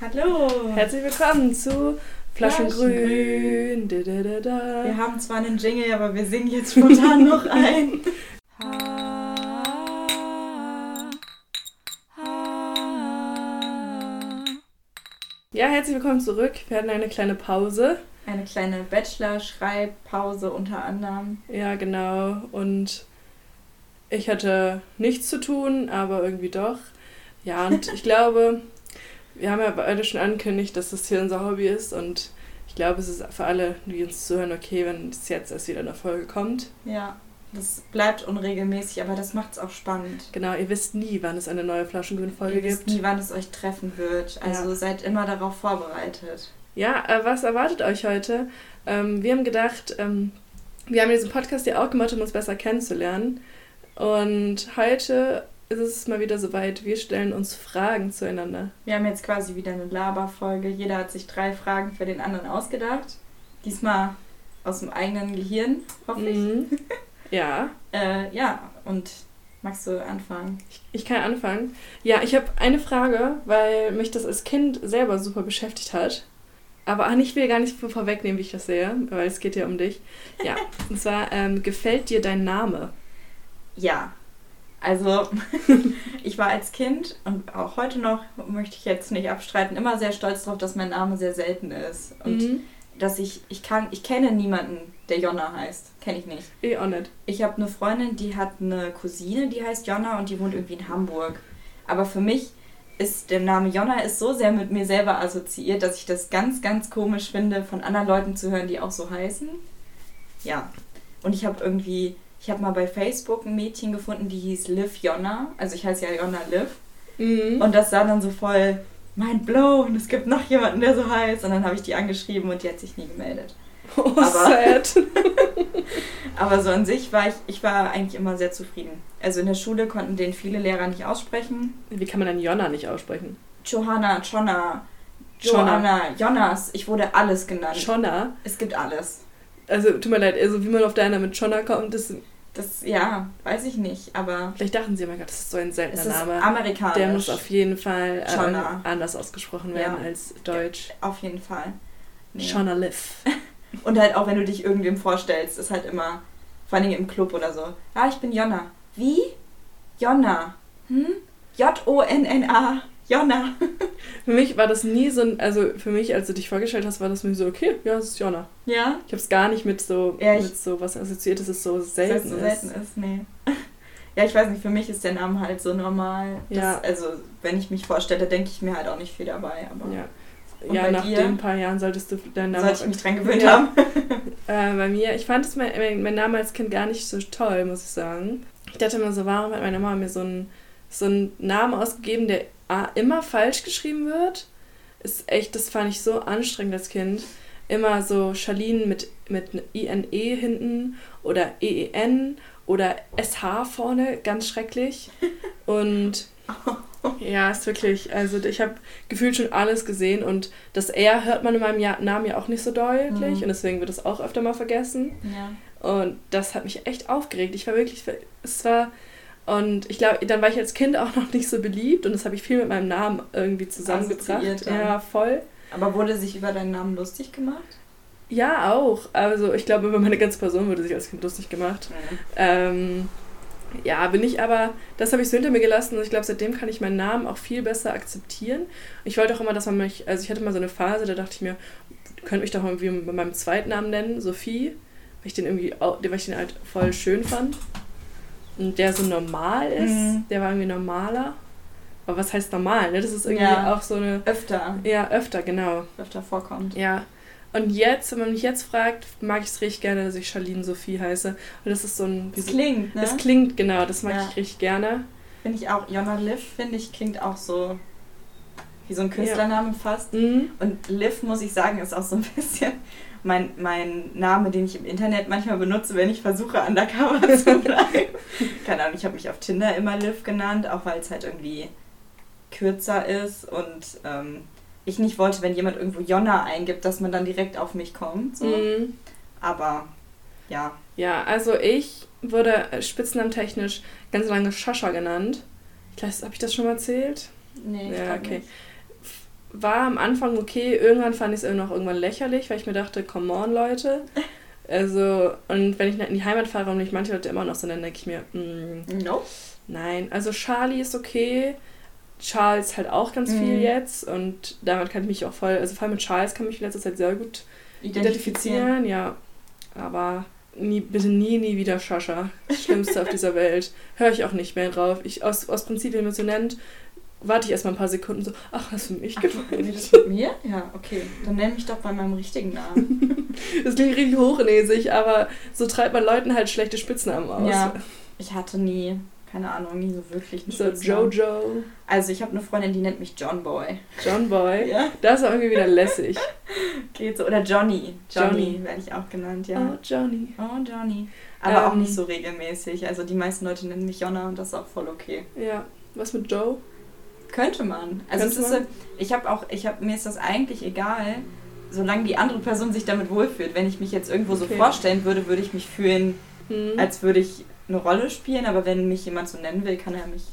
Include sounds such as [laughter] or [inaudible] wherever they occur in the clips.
Hallo. Herzlich willkommen zu Flaschengrün. Wir haben zwar einen Jingle, aber wir singen jetzt spontan noch [laughs] ein. Ja, herzlich willkommen zurück. Wir hatten eine kleine Pause. Eine kleine Bachelor-Schreibpause unter anderem. Ja, genau. Und ich hatte nichts zu tun, aber irgendwie doch. Ja, und ich [laughs] glaube, wir haben ja beide schon angekündigt, dass das hier unser Hobby ist und ich glaube, es ist für alle, die uns zuhören, okay, wenn es jetzt erst wieder eine Folge kommt. Ja, das bleibt unregelmäßig, aber das macht es auch spannend. Genau, ihr wisst nie, wann es eine neue Flaschengrün-Folge Ihr gibt. wisst nie, wann es euch treffen wird. Also Ja. seid immer darauf vorbereitet. Ja, äh, was erwartet euch heute? Ähm, wir haben gedacht, ähm, wir haben diesen Podcast ja auch gemacht, um uns besser kennenzulernen. Und heute ist es mal wieder soweit, wir stellen uns Fragen zueinander. Wir haben jetzt quasi wieder eine Laberfolge. Jeder hat sich drei Fragen für den anderen ausgedacht. Diesmal aus dem eigenen Gehirn, hoffe ich. Mhm. [laughs] Ja, Äh, ja, und magst du anfangen? ich, ich kann anfangen. Ja, ich habe eine Frage, weil mich das als Kind selber super beschäftigt hat. Aber ach, ich will gar nicht vor- vorwegnehmen, wie ich das sehe, weil es geht ja um dich. Ja, [laughs] und zwar, ähm, gefällt dir dein Name? Ja. Also, [laughs] ich war als Kind und auch heute noch, möchte ich jetzt nicht abstreiten, immer sehr stolz darauf, dass mein Name sehr selten ist. Und Mhm. dass ich, ich kann, ich kenne niemanden, der Jonna heißt. Kenne ich nicht. Eh auch nicht. Ich habe eine Freundin, die hat eine Cousine, die heißt Jonna und die wohnt irgendwie in Hamburg. Aber für mich ist der Name Jonna ist so sehr mit mir selber assoziiert, dass ich das ganz, ganz komisch finde, von anderen Leuten zu hören, die auch so heißen. Ja. Und ich habe irgendwie, ich habe mal bei Facebook ein Mädchen gefunden, die hieß Liv Jonna. Also ich heiße ja Jonna Liv. Mhm. Und das sah dann so voll mind blown. Es gibt noch jemanden, der so heißt. Und dann habe ich die angeschrieben und die hat sich nie gemeldet. Oh, Aber- [laughs] sad. [laughs] Aber so an sich war ich, ich war eigentlich immer sehr zufrieden. Also in der Schule konnten den viele Lehrer nicht aussprechen. Wie kann man dann Jonna nicht aussprechen? Johanna, Jonna, Jonna. Joanna, Jonas. Ich wurde alles genannt. Shonna? Es gibt alles. Also, tut mir leid, also wie man auf deiner mit Shonna kommt, das, Das, ja, weiß ich nicht. Aber vielleicht dachten sie, oh mein Gott, das ist so ein seltener ist Name. amerikanisch. Der muss auf jeden Fall äh, anders ausgesprochen werden Ja. als Deutsch. Auf jeden Fall. Nee. Shonna Liv. [laughs] Und halt auch, wenn du dich irgendwem vorstellst, ist halt immer, vor allem im Club oder so. Ja, ich bin Jonna. Wie? Jonna. Hm? J-O-N-N-A. Jonna. Für mich war das nie so ein, also für mich, als du dich vorgestellt hast, war das mir so, okay, ja, das ist Jonna. Ja? Ich habe es gar nicht mit so, Ja, mit so was assoziiert, dass es so Dass selten es so ist. selten ist, nee. Ja, ich weiß nicht, für mich ist der Name halt so normal. dass- Ja. Also, wenn ich mich vorstelle, denke ich mir halt auch nicht viel dabei. Aber Ja, Und ja nach dir? den paar Jahren solltest du deinen Namen sollte ich mich dran gewöhnt Ja. haben. Äh, bei mir, ich fand es mein, mein, mein Name als Kind gar nicht so toll, muss ich sagen. Ich dachte immer so, warum hat meine Mama mir so einen, so einen Namen ausgegeben, der A, immer falsch geschrieben wird? Ist echt, das fand ich so anstrengend als Kind. Immer so Charlene mit, mit INE hinten oder EEN oder SH vorne, ganz schrecklich. [laughs] Und ja, ist wirklich, also ich habe gefühlt schon alles gesehen und das R hört man in meinem ja Namen ja auch nicht so deutlich Mhm. und deswegen wird es auch öfter mal vergessen. Ja. Und das hat mich echt aufgeregt. Ich war wirklich, es war, und ich glaube, dann war ich als Kind auch [laughs] noch nicht so beliebt und das habe ich viel mit meinem Namen irgendwie zusammengebracht. Ja, voll. Aber wurde sich über deinen Namen lustig gemacht? Ja, auch. Also ich glaube, über meine ganze Person wurde sich als Kind lustig gemacht. Ähm, ja, bin ich aber, das habe ich so hinter mir gelassen und ich glaube, seitdem kann ich meinen Namen auch viel besser akzeptieren. Ich wollte auch immer, dass man mich, also ich hatte mal so eine Phase, da dachte ich mir, ihr könnt mich doch irgendwie mit meinem Zweitnamen nennen, Sophie, weil ich den irgendwie, weil ich den halt voll schön fand. Und der so normal ist, Mhm. der war irgendwie normaler. Aber was heißt normal, ne? Das ist irgendwie Ja. auch so eine, Öfter. ja, öfter, genau. Öfter vorkommt. Ja. Und jetzt, wenn man mich jetzt fragt, mag ich es richtig gerne, dass ich Charlene Sophie heiße. Und das ist so ein. Das so- klingt, ne? Es klingt, genau, das mag Ja. ich richtig gerne. Finde ich auch. Jonna Liv, finde ich, klingt auch so wie so ein Künstlername fast. Mhm. Und Liv, muss ich sagen, ist auch so ein [laughs] bisschen mein, mein Name, den ich im Internet manchmal benutze, wenn ich versuche, undercover zu [laughs] bleiben. Keine Ahnung, ich habe mich auf Tinder immer Liv genannt, auch weil es halt irgendwie kürzer ist und ähm, ich nicht wollte, wenn jemand irgendwo Jonna eingibt, dass man dann direkt auf mich kommt. So. Mhm. Aber ja, Ja, also ich wurde äh, spitznamtechnisch ganz lange Shasha genannt. Ich weiß, habe ich das schon mal erzählt? nee, ich Ja, okay. nicht. War am Anfang okay, irgendwann fand ich es noch irgendwann lächerlich, weil ich mir dachte, come on, Leute. [laughs] Also, und wenn ich in die Heimat fahre und mich manche Leute immer noch so nennen, denke ich mir, mm, no. Nein, also Charlie ist okay. Charles halt auch ganz viel mhm. jetzt und damit kann ich mich auch voll, also vor allem mit Charles kann ich mich in letzter Zeit sehr gut identifizieren, identifizieren ja. Aber nie, bitte nie, nie wieder Shasha. Das Schlimmste auf dieser Welt. Höre ich auch nicht mehr drauf. Ich, aus, aus Prinzip emotionent warte ich erstmal ein paar Sekunden so, ach, hast du mich gefragt? das mit mir? Ja, okay. Dann nenn mich doch bei meinem richtigen Namen. [laughs] das klingt richtig hochnäsig, aber so treibt man Leuten halt schlechte Spitznamen aus. Ja, ich hatte nie, keine Ahnung, nie so wirklich einen So Jojo. Also ich habe eine Freundin, die nennt mich John Boy. John Boy? Ja. Das ist irgendwie wieder lässig. [laughs] Geht so. Oder Johnny. Johnny, Johnny. werde ich auch genannt, ja. Oh, Johnny. Oh, Johnny. Aber ähm, auch nicht so regelmäßig. Also die meisten Leute nennen mich Jonna und das ist auch voll okay. Ja. Was mit Joe? Könnte man. Also Könnte es ist, man? ich habe auch, ich habe mir ist das eigentlich egal, solange die andere Person sich damit wohlfühlt. Wenn ich mich jetzt irgendwo okay. so vorstellen würde, würde ich mich fühlen, hm. als würde ich eine Rolle spielen. Aber wenn mich jemand so nennen will, kann er mich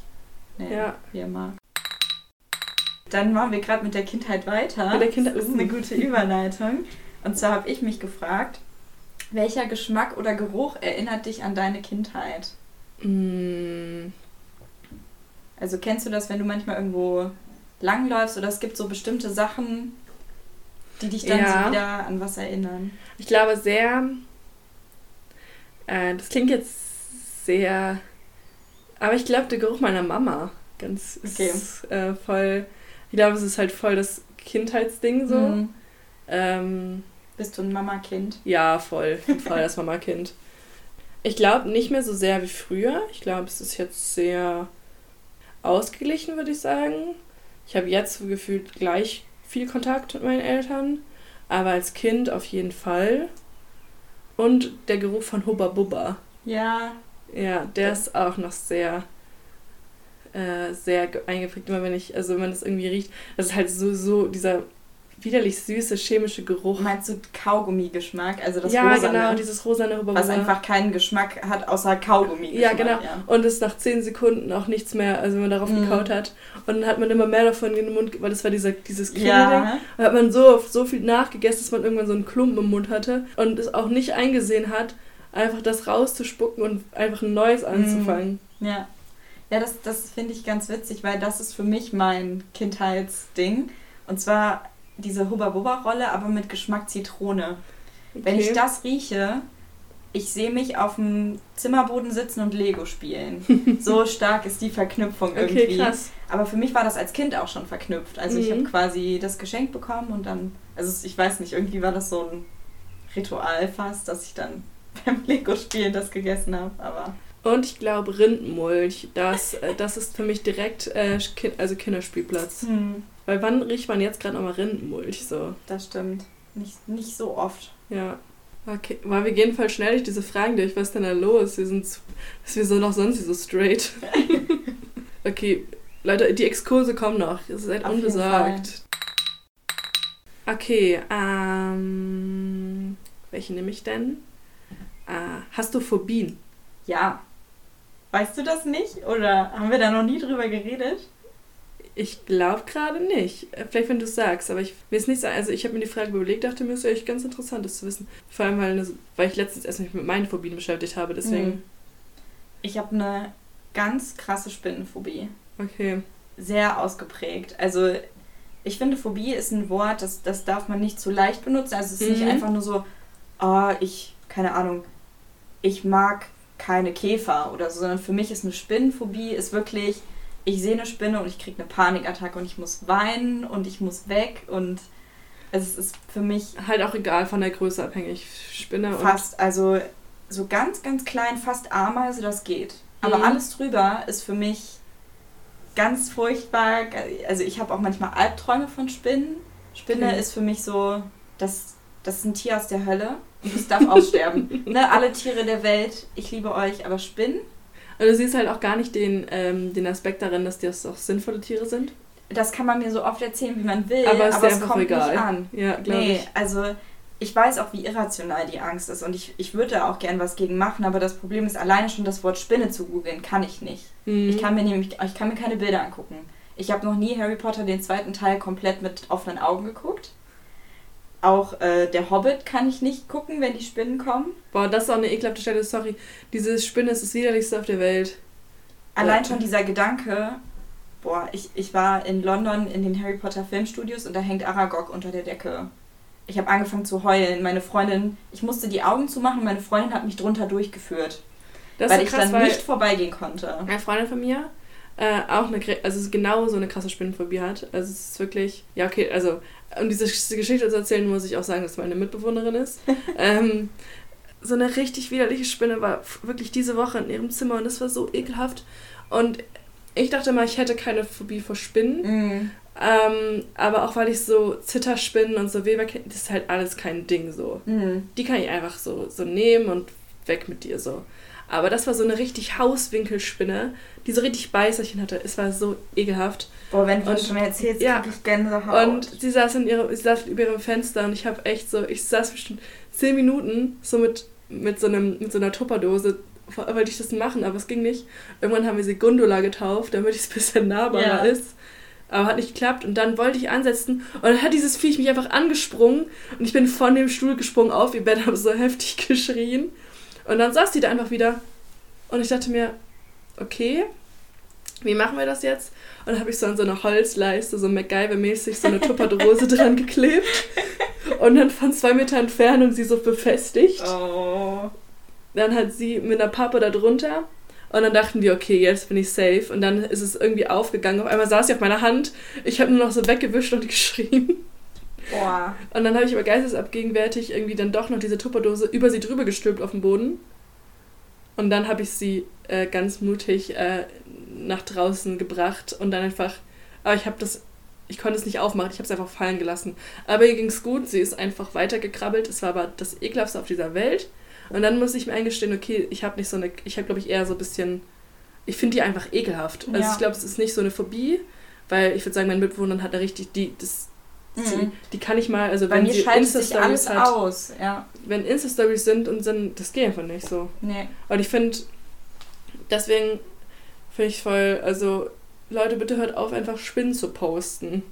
nennen, ja. wie er mag. Dann machen wir gerade mit der Kindheit weiter. Mit der Kindheit. Das ist eine gute Überleitung. Und zwar habe ich mich gefragt, welcher Geschmack oder Geruch erinnert dich an deine Kindheit? Mm, also kennst du das, wenn du manchmal irgendwo langläufst oder es gibt so bestimmte Sachen, die dich dann ja. so wieder an was erinnern? Ich glaube sehr, äh, das klingt jetzt sehr, aber ich glaube der Geruch meiner Mama ganz okay. ist, äh, voll, ich glaube es ist halt voll das Kindheitsding so. Mhm. Ähm, Bist du ein Mama-Kind? Ja, voll, voll das [laughs] Mama-Kind. Ich glaube nicht mehr so sehr wie früher. Ich glaube, es ist jetzt sehr ausgeglichen, würde ich sagen. Ich habe jetzt gefühlt gleich viel Kontakt mit meinen Eltern, aber als Kind auf jeden Fall. Und der Geruch von Hubba Bubba. Ja. Ja, der ist auch noch sehr, äh, sehr eingeprägt. Immer wenn ich, also wenn man das irgendwie riecht, das ist halt so, so dieser widerlich süße chemische Geruch. Meinst du Kaugummi-Geschmack? Also das ja, rosane, genau, dieses rosane Rüber Was einfach keinen Geschmack hat, außer Kaugummi. Ja, genau. Ja. Und es nach 10 Sekunden auch nichts mehr, also wenn man darauf mm. gekaut hat. Und dann hat man immer mehr davon in den Mund, weil das war dieser, dieses Creme-Ding. Ja. Da hat man so, so viel nachgegessen, dass man irgendwann so einen Klumpen im Mund hatte und es auch nicht eingesehen hat, einfach das rauszuspucken und einfach ein neues mm. anzufangen. Ja. Ja, das, das finde ich ganz witzig, weil das ist für mich mein Kindheitsding. Und zwar diese Hubba-Bubba-Rolle, aber mit Geschmack Zitrone. Okay. Wenn ich das rieche, ich sehe mich auf dem Zimmerboden sitzen und Lego spielen. [laughs] so stark ist die Verknüpfung irgendwie. Okay, krass. Aber für mich war das als Kind auch schon verknüpft. Also mhm. ich habe quasi das Geschenk bekommen und dann, also ich weiß nicht, irgendwie war das so ein Ritual fast, dass ich dann [laughs] beim Lego spielen das gegessen habe. Aber und ich glaube Rindenmulch, das, äh, das ist für mich direkt äh, also Kinderspielplatz. Hm. Weil wann riecht man jetzt gerade nochmal Rindenmulch so? Das stimmt. Nicht, nicht so oft. Ja. Okay, weil wir gehen voll schnell durch diese Fragen durch. Was ist denn da los? Wir sind, wir so noch sonst so straight. [laughs] okay, Leute, die Exkurse kommen noch. Ihr seid Auf unbesorgt. Okay, ähm, welche nehme ich denn? Äh, hast du Phobien? Ja. Weißt du das nicht? Oder haben wir da noch nie drüber geredet? Ich glaube gerade nicht. Äh, vielleicht, wenn du es sagst, aber ich will es nicht sagen. Also, ich habe mir die Frage überlegt, dachte mir, es ist echt ganz interessant, das zu wissen. Vor allem, weil, eine, weil ich letztens erst mich mit meinen Phobien beschäftigt habe, deswegen. Mhm. Ich habe eine ganz krasse Spinnenphobie. Okay. Sehr ausgeprägt. Also, ich finde, Phobie ist ein Wort, das, das darf man nicht zu leicht benutzen. Also, es ist mhm. nicht einfach nur so, oh, ich, keine Ahnung, ich mag keine Käfer oder so, sondern für mich ist eine Spinnenphobie, ist wirklich ich sehe eine Spinne und ich kriege eine Panikattacke und ich muss weinen und ich muss weg und es ist für mich. Halt auch egal von der Größe abhängig. Spinne Fast, also so ganz, ganz klein, fast Ameise, das geht. Aber mhm. alles drüber ist für mich ganz furchtbar. Also ich habe auch manchmal Albträume von Spinnen. Spinne okay. ist für mich so, das, das ist ein Tier aus der Hölle und es darf aussterben. [laughs] ne, alle Tiere der Welt, ich liebe euch, aber Spinnen also du siehst halt auch gar nicht den, ähm, den Aspekt darin, dass das auch sinnvolle Tiere sind. Das kann man mir so oft erzählen, wie man will, aber, aber es kommt egal. nicht an. Ja, nee, ich. also ich weiß auch, wie irrational die Angst ist und ich, ich würde auch gern was gegen machen, aber das Problem ist, alleine schon das Wort Spinne zu googeln, kann ich nicht. Mhm. Ich kann mir nämlich, ich kann mir keine Bilder angucken. Ich habe noch nie Harry Potter den zweiten Teil komplett mit offenen Augen geguckt. Auch äh, der Hobbit kann ich nicht gucken, wenn die Spinnen kommen. Boah, das ist auch eine ekelhafte Stelle, sorry. Diese Spinne ist das widerlichste auf der Welt. Allein ja. schon dieser Gedanke, boah, ich, ich war in London in den Harry Potter Filmstudios und da hängt Aragog unter der Decke. Ich habe angefangen zu heulen. Meine Freundin, ich musste die Augen zumachen, meine Freundin hat mich drunter durchgeführt. Das weil so krass, ich dann nicht vorbeigehen konnte. Eine Freundin von mir, äh, auch eine, also genau so eine krasse Spinnenphobie hat. Also es ist wirklich, ja okay, also um diese Geschichte zu erzählen, muss ich auch sagen, dass meine Mitbewohnerin ist. [laughs] ähm, so eine richtig widerliche Spinne war wirklich diese Woche in ihrem Zimmer und das war so ekelhaft. Und ich dachte mal, ich hätte keine Phobie vor Spinnen. Mm. Ähm, aber auch weil ich so Zitterspinnen und so Weber das ist halt alles kein Ding so. Mm. Die kann ich einfach so, so nehmen und weg mit dir so. Aber das war so eine richtig Hauswinkelspinne, die so richtig Beißerchen hatte. Es war so ekelhaft. Boah, wenn du und, schon erzählst, ja, ich Gänsehaut. Und sie saß, in ihre, sie saß über ihrem Fenster und ich habe echt so, ich saß bestimmt zehn Minuten so mit, mit, so, einem, mit so einer Tupperdose, wollte ich das machen, aber es ging nicht. Irgendwann haben wir sie Gondola getauft, damit es ein [laughs] bisschen nahbarer ja. ist. Aber hat nicht geklappt und dann wollte ich ansetzen und dann hat dieses Viech mich einfach angesprungen und ich bin von dem Stuhl gesprungen auf ihr Bett, [laughs] habe so heftig geschrien. Und dann saß die da einfach wieder und ich dachte mir, okay, wie machen wir das jetzt? Und dann habe ich so an so eine Holzleiste, so MacGyver-mäßig, so eine Tupperdose [laughs] dran geklebt. Und dann von zwei Meter Entfernung sie so befestigt. Oh. Dann hat sie mit einer Pappe da drunter. Und dann dachten wir, okay, jetzt bin ich safe. Und dann ist es irgendwie aufgegangen. Auf einmal saß sie auf meiner Hand. Ich habe nur noch so weggewischt und [laughs] geschrien. Boah. Und dann habe ich aber geistesabgegenwärtig irgendwie dann doch noch diese Tupperdose über sie drüber gestülpt auf den Boden. Und dann habe ich sie äh, ganz mutig äh, nach draußen gebracht und dann einfach, aber ich habe das, ich konnte es nicht aufmachen, ich habe es einfach fallen gelassen. Aber ihr ging es gut, sie ist einfach weitergekrabbelt, es war aber das ekelhaftste auf dieser Welt. Und dann muss ich mir eingestehen, okay, ich habe nicht so eine, ich habe glaube ich eher so ein bisschen, ich finde die einfach ekelhaft. Also ja. ich glaube, es ist nicht so eine Phobie, weil ich würde sagen, mein Mitbewohner hat da richtig die, das Mhm. Die kann ich mal, also Bei wenn sie Insta-Stories hat, aus, ja. wenn Insta-Stories sind und sind, das geht einfach nicht so. Nee. Und ich finde, deswegen finde ich voll, also Leute, bitte hört auf, einfach Spinnen zu posten.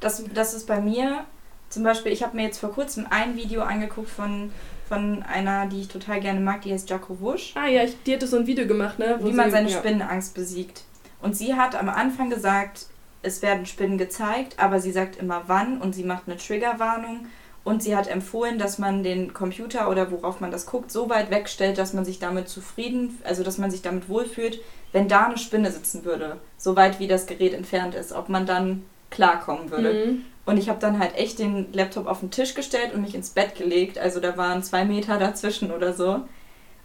Das, das ist bei mir, zum Beispiel, ich habe mir jetzt vor kurzem ein Video angeguckt von, von einer, die ich total gerne mag, die heißt Jaco Wusch. Ah ja, ich, die hatte so ein Video gemacht, ne? Wie man seine ja. Spinnenangst besiegt. Und sie hat am Anfang gesagt, es werden Spinnen gezeigt, aber sie sagt immer wann und sie macht eine Triggerwarnung und sie hat empfohlen, dass man den Computer oder worauf man das guckt, so weit wegstellt, dass man sich damit zufrieden, also dass man sich damit wohlfühlt, wenn da eine Spinne sitzen würde, so weit wie das Gerät entfernt ist, ob man dann klarkommen würde. Mhm. Und ich habe dann halt echt den Laptop auf den Tisch gestellt und mich ins Bett gelegt, also da waren zwei Meter dazwischen oder so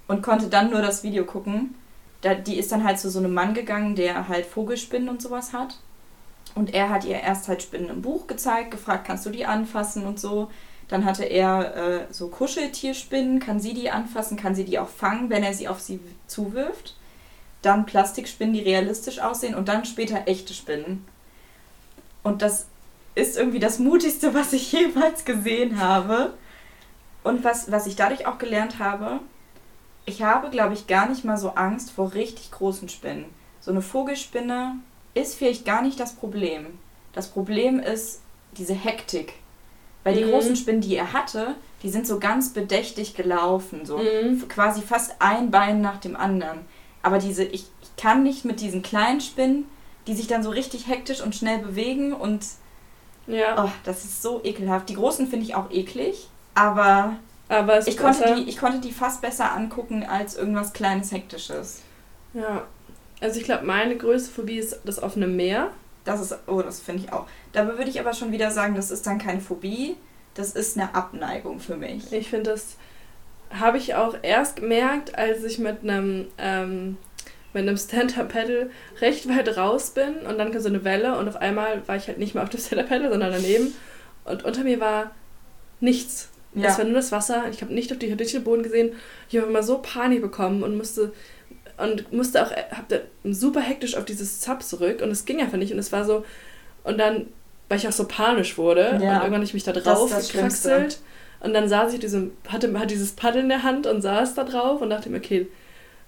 und konnte dann nur das Video gucken. Da, die ist dann halt zu so einem Mann gegangen, der halt Vogelspinnen und sowas hat und er hat ihr erst halt Spinnen im Buch gezeigt, gefragt, kannst du die anfassen und so. Dann hatte er äh, so Kuscheltierspinnen, kann sie die anfassen, kann sie die auch fangen, wenn er sie auf sie zuwirft. Dann Plastikspinnen, die realistisch aussehen und dann später echte Spinnen. Und das ist irgendwie das Mutigste, [laughs] was ich jemals gesehen habe. Und was, was ich dadurch auch gelernt habe, ich habe, glaube ich, gar nicht mal so Angst vor richtig großen Spinnen. So eine Vogelspinne ist vielleicht gar nicht das Problem. Das Problem ist diese Hektik. Weil die mhm. großen Spinnen, die er hatte, die sind so ganz bedächtig gelaufen, so mhm. quasi fast ein Bein nach dem anderen. Aber diese, ich, ich kann nicht mit diesen kleinen Spinnen, die sich dann so richtig hektisch und schnell bewegen und ja. Oh, das ist so ekelhaft. Die großen finde ich auch eklig, aber, aber ich, konnte die, ich konnte die fast besser angucken als irgendwas kleines Hektisches. Ja, also ich glaube, meine größte Phobie ist das offene Meer. Das ist, oh, das finde ich auch. Da würde ich aber schon wieder sagen, das ist dann keine Phobie, das ist eine Abneigung für mich. Ich finde, das habe ich auch erst gemerkt, als ich mit einem, ähm, mit einem Stand-Up-Paddle recht weit raus bin und dann kam so eine Welle und auf einmal war ich halt nicht mehr auf dem Stand-Up-Paddle, sondern daneben und unter mir war nichts. Ja. Es war nur das Wasser. Ich habe nicht auf die den Boden gesehen. Ich habe immer so Panik bekommen und musste und musste auch, hab da super hektisch auf dieses Sub zurück und es ging einfach nicht und es war so, und dann, weil ich auch so panisch wurde ja. und irgendwann habe ich mich da drauf gekraxelt und dann saß ich diesem, hatte, hatte dieses Paddel in der Hand und saß da drauf und dachte mir, okay,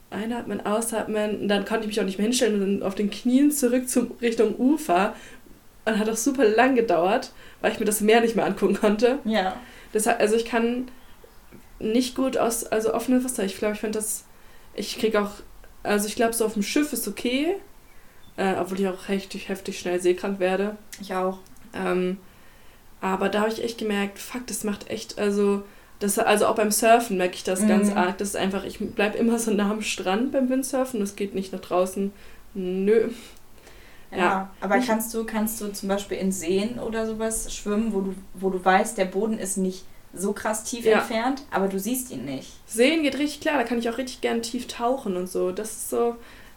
einatmen, ausatmen. Und dann konnte ich mich auch nicht mehr hinstellen und dann auf den Knien zurück zum Richtung Ufer. Und hat auch super lang gedauert, weil ich mir das Meer nicht mehr angucken konnte. Ja. Deshalb, also ich kann nicht gut aus, also offene Wasser. Ich glaube, ich finde das, ich kriege auch, also ich glaube, so auf dem Schiff ist okay, äh, obwohl ich auch heftig, heftig schnell seekrank werde. Ich auch. Ähm, aber da habe ich echt gemerkt, fuck, das macht echt, also, das, also auch beim Surfen merke ich das mhm. ganz arg. Das ist einfach, ich bleibe immer so nah am Strand beim Windsurfen, das geht nicht nach draußen. Nö. Ja, ja, aber kannst du, kannst du zum Beispiel in Seen oder sowas schwimmen, wo du, wo du weißt, der Boden ist nicht so krass tief ja. entfernt, aber du siehst ihn nicht. Sehen geht richtig klar, da kann ich auch richtig gern tief tauchen und so. Das ist so,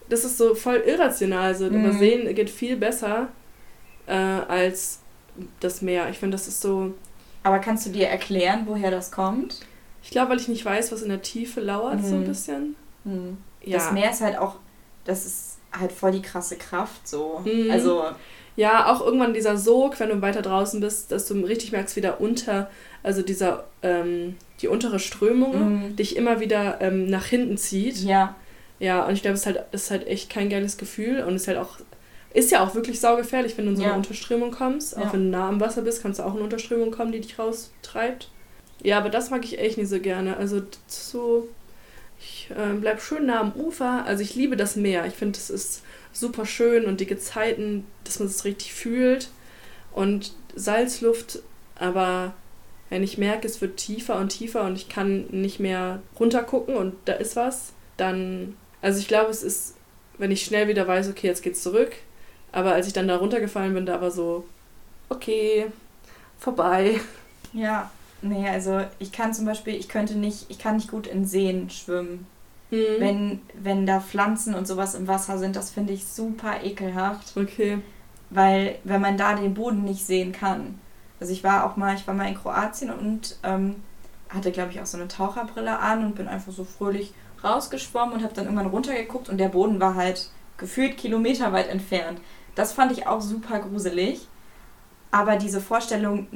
das ist so voll irrational. So. Mhm. Aber Sehen geht viel besser äh, als das Meer. Ich finde, das ist so. Aber kannst du dir erklären, woher das kommt? Ich glaube, weil ich nicht weiß, was in der Tiefe lauert, mhm. so ein mhm. bisschen. Mhm. Ja. Das Meer ist halt auch, das ist halt voll die krasse Kraft, so. Mhm. Also. Ja, auch irgendwann dieser Sog, wenn du weiter draußen bist, dass du richtig merkst, wie da unter also dieser, ähm, die untere Strömung mhm. dich immer wieder ähm, nach hinten zieht. Ja. Ja, und ich glaube, es ist halt, ist halt echt kein geiles Gefühl und ist halt auch, ist ja auch wirklich saugefährlich, wenn du in so eine ja. Unterströmung kommst. Auch ja. wenn du nah am Wasser bist, kannst du auch in eine Unterströmung kommen, die dich raustreibt. Ja, aber das mag ich echt nicht so gerne. Also so, ich äh, bleib schön nah am Ufer. Also ich liebe das Meer. Ich finde, es ist super schön und die Gezeiten, dass man es richtig fühlt. Und Salzluft, aber wenn ich merke, es wird tiefer und tiefer und ich kann nicht mehr runtergucken und da ist was, dann, also ich glaube, es ist, wenn ich schnell wieder weiß, okay, jetzt geht's zurück, aber als ich dann da runtergefallen bin, da war so, okay, vorbei. Ja, nee, also ich kann zum Beispiel, ich könnte nicht, ich kann nicht gut in Seen schwimmen. Mhm. Wenn, wenn da Pflanzen und sowas im Wasser sind, das finde ich super ekelhaft. Okay. Weil, wenn man da den Boden nicht sehen kann. Also ich war auch mal, ich war mal in Kroatien und ähm, hatte, glaube ich, auch so eine Taucherbrille an und bin einfach so fröhlich rausgeschwommen und habe dann irgendwann runtergeguckt und der Boden war halt gefühlt kilometerweit entfernt. Das fand ich auch super gruselig. Aber diese Vorstellung,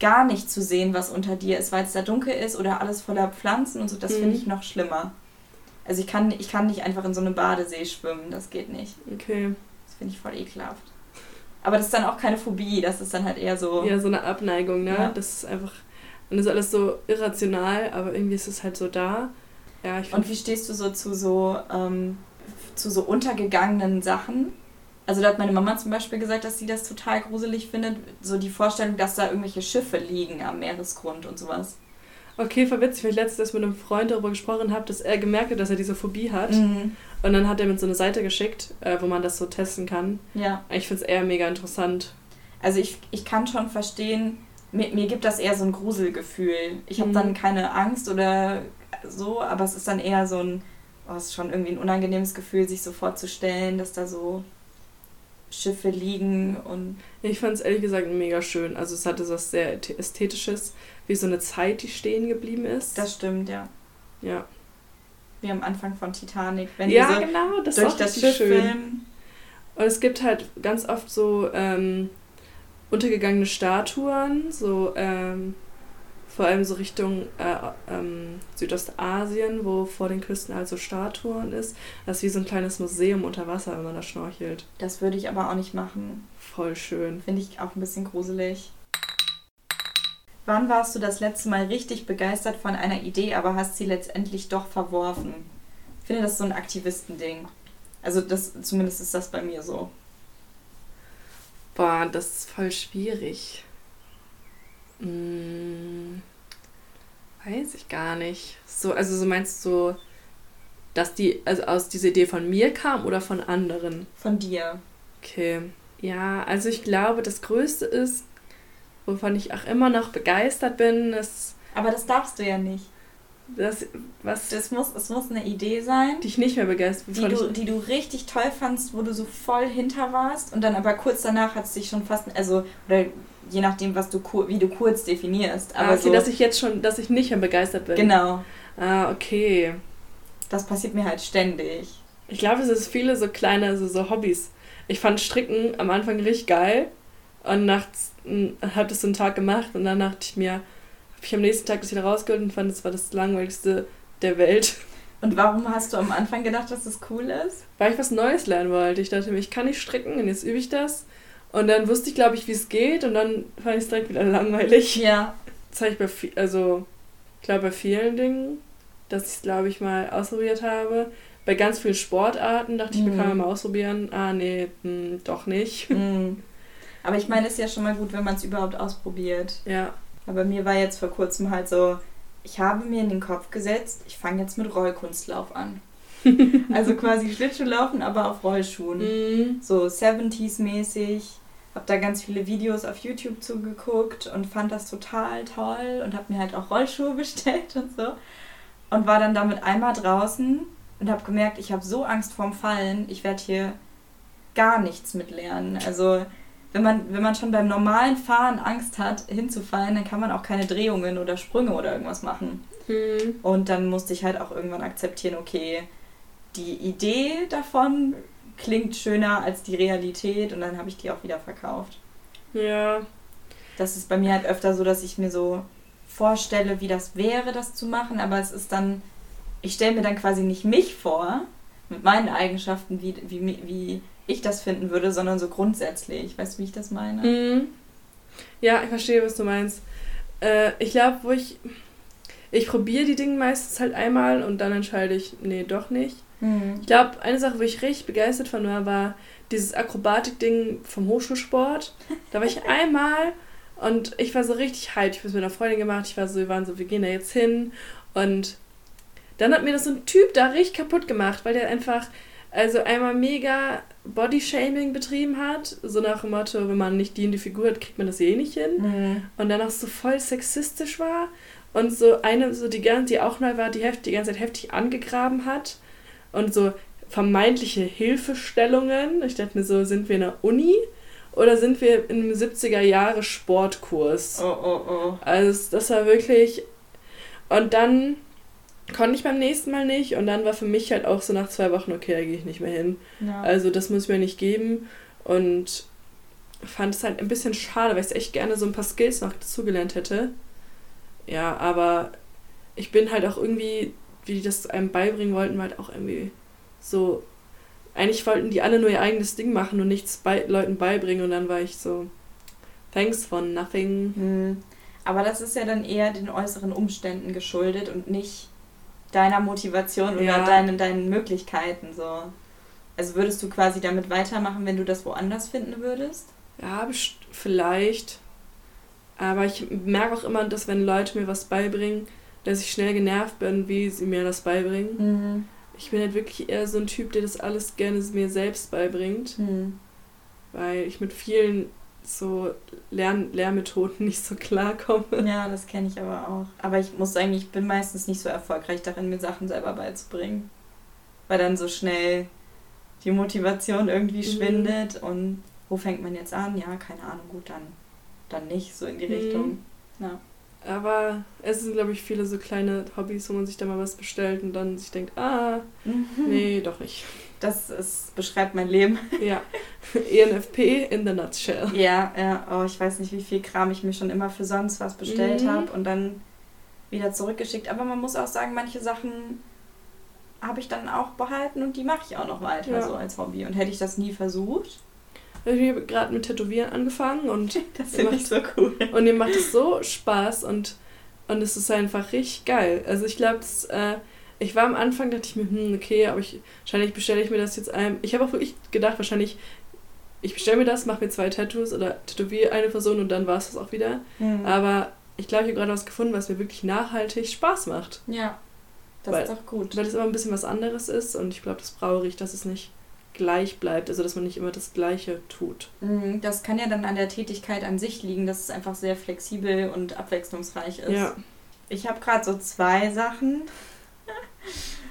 gar nicht zu sehen, was unter dir ist, weil es da dunkel ist oder alles voller Pflanzen und so, das mhm. finde ich noch schlimmer. Also ich kann, ich kann nicht einfach in so einem Badesee schwimmen, das geht nicht. Okay. Das finde ich voll ekelhaft. Aber das ist dann auch keine Phobie, das ist dann halt eher so. Ja, so eine Abneigung, ne? Ja. Das ist einfach. Und das ist alles so irrational, aber irgendwie ist es halt so da. Ja, ich Und wie stehst du so zu so, ähm, zu so untergegangenen Sachen? Also da hat meine Mama zum Beispiel gesagt, dass sie das total gruselig findet. So die Vorstellung, dass da irgendwelche Schiffe liegen am Meeresgrund und sowas. Okay, verwitzig, weil ich letztens mit einem Freund darüber gesprochen habe, dass er gemerkt hat, dass er diese Phobie hat. Mhm. Und dann hat er mir so eine Seite geschickt, äh, wo man das so testen kann. Ja. Ich finde es eher mega interessant. Also ich, ich kann schon verstehen, mir, mir gibt das eher so ein Gruselgefühl. Ich habe mhm. dann keine Angst oder so, aber es ist dann eher so ein, oh, es ist schon irgendwie ein unangenehmes Gefühl, sich so vorzustellen, dass da so Schiffe liegen und. Ich fand es ehrlich gesagt mega schön. Also es hatte was sehr Ästhetisches wie so eine Zeit, die stehen geblieben ist. Das stimmt, ja. Ja. Wie am Anfang von Titanic, wenn ja, so genau, das durch das Schiff schön. Filmen. Und es gibt halt ganz oft so ähm, untergegangene Statuen, so ähm, vor allem so Richtung äh, ähm, Südostasien, wo vor den Küsten also Statuen ist. Das ist wie so ein kleines Museum unter Wasser, wenn man da schnorchelt. Das würde ich aber auch nicht machen. Voll schön. Finde ich auch ein bisschen gruselig. Wann warst du das letzte Mal richtig begeistert von einer Idee, aber hast sie letztendlich doch verworfen? Ich finde das so ein Aktivistending. Also das, zumindest ist das bei mir so. Boah, das ist voll schwierig. Hm, weiß ich gar nicht. So, also so meinst du so, dass die, also aus dieser Idee von mir kam oder von anderen? Von dir. Okay. Ja, also ich glaube, das Größte ist, wovon ich auch immer noch begeistert bin. Ist, Aber das darfst du ja nicht. Das, was, das, muss, das muss eine Idee sein, die ich nicht mehr begeistert die du, die du richtig toll fandst, wo du so voll hinter warst und dann aber kurz danach hat es dich schon fast, also, oder je nachdem, was du, wie du kurz definierst. Aber ah, okay, so, dass ich jetzt schon, dass ich nicht mehr begeistert bin. Genau. Ah, okay. Das passiert mir halt ständig. Ich glaube, es ist viele so kleine, also so Hobbys. Ich fand Stricken am Anfang richtig geil und nachts habe das so einen Tag gemacht und dann dachte ich mir, habe ich am nächsten Tag das wieder rausgeholt und fand, das war das langweiligste der Welt. Und warum hast du am Anfang gedacht, dass das cool ist? Weil ich was Neues lernen wollte. Ich dachte mir, ich kann nicht stricken und jetzt übe ich das. Und dann wusste ich, glaube ich, wie es geht und dann fand ich es direkt wieder langweilig. Ja. Das habe ich bei, also, ich glaube, bei vielen Dingen, dass ich es, glaube ich, mal ausprobiert habe. Bei ganz vielen Sportarten dachte ich, mhm. wir können mal ausprobieren. Ah, nee, mh, hm, doch nicht. Mhm. Aber ich meine, es ist ja schon mal gut, wenn man es überhaupt ausprobiert. Ja. Aber mir war jetzt vor kurzem halt so, ich habe mir in den Kopf gesetzt, ich fange jetzt mit Rollkunstlauf an. [laughs] also quasi Schlittschuhlaufen, aber auf Rollschuhen. Mhm. So 70s-mäßig. Hab da ganz viele Videos auf YouTube zugeguckt und fand das total toll und hab mir halt auch Rollschuhe [laughs] bestellt und so. Und war dann damit einmal draußen und hab gemerkt, ich habe so Angst vorm Fallen, ich werde hier gar nichts mitlernen. Also wenn man, wenn man schon beim normalen Fahren Angst hat, hinzufallen, dann kann man auch keine Drehungen oder Sprünge oder irgendwas machen. Mhm. Und dann musste ich halt auch irgendwann akzeptieren, okay, die Idee davon klingt schöner als die Realität und dann habe ich die auch wieder verkauft. Ja. Das ist bei mir halt öfter so, dass ich mir so vorstelle, wie das wäre, das zu machen, aber es ist dann, ich stelle mir dann quasi nicht mich vor, mit meinen Eigenschaften, wie, wie, wie ich das finden würde, sondern so grundsätzlich. Weißt du, wie ich das meine? Mhm. Ja, ich verstehe, was du meinst. Äh, ich glaube, wo ich. Ich probiere die Dinge meistens halt einmal und dann entscheide ich, nee, doch nicht. Mhm. Ich glaube, eine Sache, wo ich richtig begeistert von war, war dieses Akrobatik-Ding vom Hochschulsport. Da war ich [laughs] einmal und ich war so richtig hyped. Ich habe es mit einer Freundin gemacht. Ich war so, wir waren so, wir gehen da jetzt hin. Und dann hat mir das so ein Typ da richtig kaputt gemacht, weil der einfach, also einmal mega Bodyshaming betrieben hat, so nach dem Motto, wenn man nicht die in die Figur hat, kriegt man das eh nicht hin. Mhm. Und dann auch so voll sexistisch war und so eine, so die, die auch neu war, die, heft, die ganze Zeit heftig angegraben hat und so vermeintliche Hilfestellungen. Ich dachte mir so, sind wir in der Uni oder sind wir in einem 70er Jahre Sportkurs? Oh, oh, oh. Also das war wirklich... Und dann konnte ich beim nächsten Mal nicht und dann war für mich halt auch so nach zwei Wochen, okay, da gehe ich nicht mehr hin. Ja. Also das muss ich mir nicht geben und fand es halt ein bisschen schade, weil ich echt gerne so ein paar Skills noch dazugelernt hätte. Ja, aber ich bin halt auch irgendwie, wie die das einem beibringen wollten, halt auch irgendwie so. Eigentlich wollten die alle nur ihr eigenes Ding machen und nichts bei Leuten beibringen und dann war ich so, thanks for nothing. Hm. Aber das ist ja dann eher den äußeren Umständen geschuldet und nicht deiner Motivation ja. oder deinen, deinen Möglichkeiten so. Also würdest du quasi damit weitermachen, wenn du das woanders finden würdest? Ja, vielleicht. Aber ich merke auch immer, dass wenn Leute mir was beibringen, dass ich schnell genervt bin, wie sie mir das beibringen. Mhm. Ich bin halt wirklich eher so ein Typ, der das alles gerne mir selbst beibringt. Mhm. Weil ich mit vielen so Lern Lehrmethoden nicht so klarkomme. Ja, das kenne ich aber auch. Aber ich muss sagen, ich bin meistens nicht so erfolgreich darin, mir Sachen selber beizubringen. Weil dann so schnell die Motivation irgendwie mhm. schwindet und wo fängt man jetzt an? Ja, keine Ahnung, gut, dann, dann nicht, so in die mhm. Richtung. Ja. Aber es sind, glaube ich, viele so kleine Hobbys, wo man sich da mal was bestellt und dann sich denkt, ah, mhm. nee, doch nicht. Das ist, beschreibt mein Leben. [laughs] Ja. ENFP in the nutshell. Ja, ja. Oh, ich weiß nicht, wie viel Kram ich mir schon immer für sonst was bestellt mhm. habe und dann wieder zurückgeschickt. Aber man muss auch sagen, manche Sachen habe ich dann auch behalten und die mache ich auch noch weiter ja. so als Hobby. Und hätte ich das nie versucht. Ich habe gerade mit Tätowieren angefangen und [laughs] das finde ich so cool. Und mir macht es so Spaß und, und es ist einfach richtig geil. Also ich glaube, äh, ich war am Anfang, dachte ich mir, hm, okay, aber ich, wahrscheinlich bestelle ich mir das jetzt ein. Ich habe auch wirklich gedacht, wahrscheinlich, ich bestelle mir das, mache mir zwei Tattoos oder tätowiere eine Person und dann war es das auch wieder. Mhm. Aber ich glaube, ich habe gerade was gefunden, was mir wirklich nachhaltig Spaß macht. Ja, das weil, ist doch gut. Weil es immer ein bisschen was anderes ist und ich glaube, das brauche ich, dass es nicht gleich bleibt, also dass man nicht immer das Gleiche tut. Mhm, das kann ja dann an der Tätigkeit an sich liegen, dass es einfach sehr flexibel und abwechslungsreich ist. Ja. Ich habe gerade so zwei Sachen.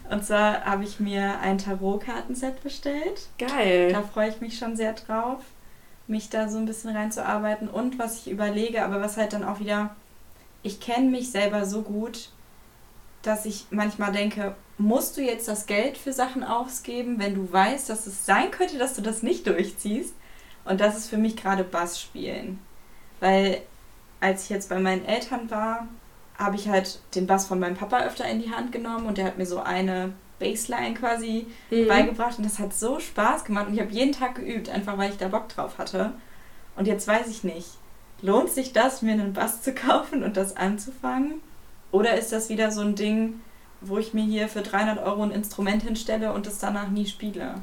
Und zwar habe ich mir ein Tarotkartenset bestellt. Geil. Da freue ich mich schon sehr drauf, mich da so ein bisschen reinzuarbeiten. Und was ich überlege, aber was halt dann auch wieder, ich kenne mich selber so gut, dass ich manchmal denke, musst du jetzt das Geld für Sachen ausgeben, wenn du weißt, dass es sein könnte, dass du das nicht durchziehst? Und das ist für mich gerade Bass spielen. Weil als ich jetzt bei meinen Eltern war, habe ich halt den Bass von meinem Papa öfter in die Hand genommen und der hat mir so eine Bassline quasi mhm. beigebracht und das hat so Spaß gemacht und ich habe jeden Tag geübt, einfach weil ich da Bock drauf hatte. Und jetzt weiß ich nicht, lohnt sich das, mir einen Bass zu [laughs] kaufen und das anzufangen? Oder ist das wieder so ein Ding, wo ich mir hier für 300 Euro ein Instrument hinstelle und es danach nie spiele?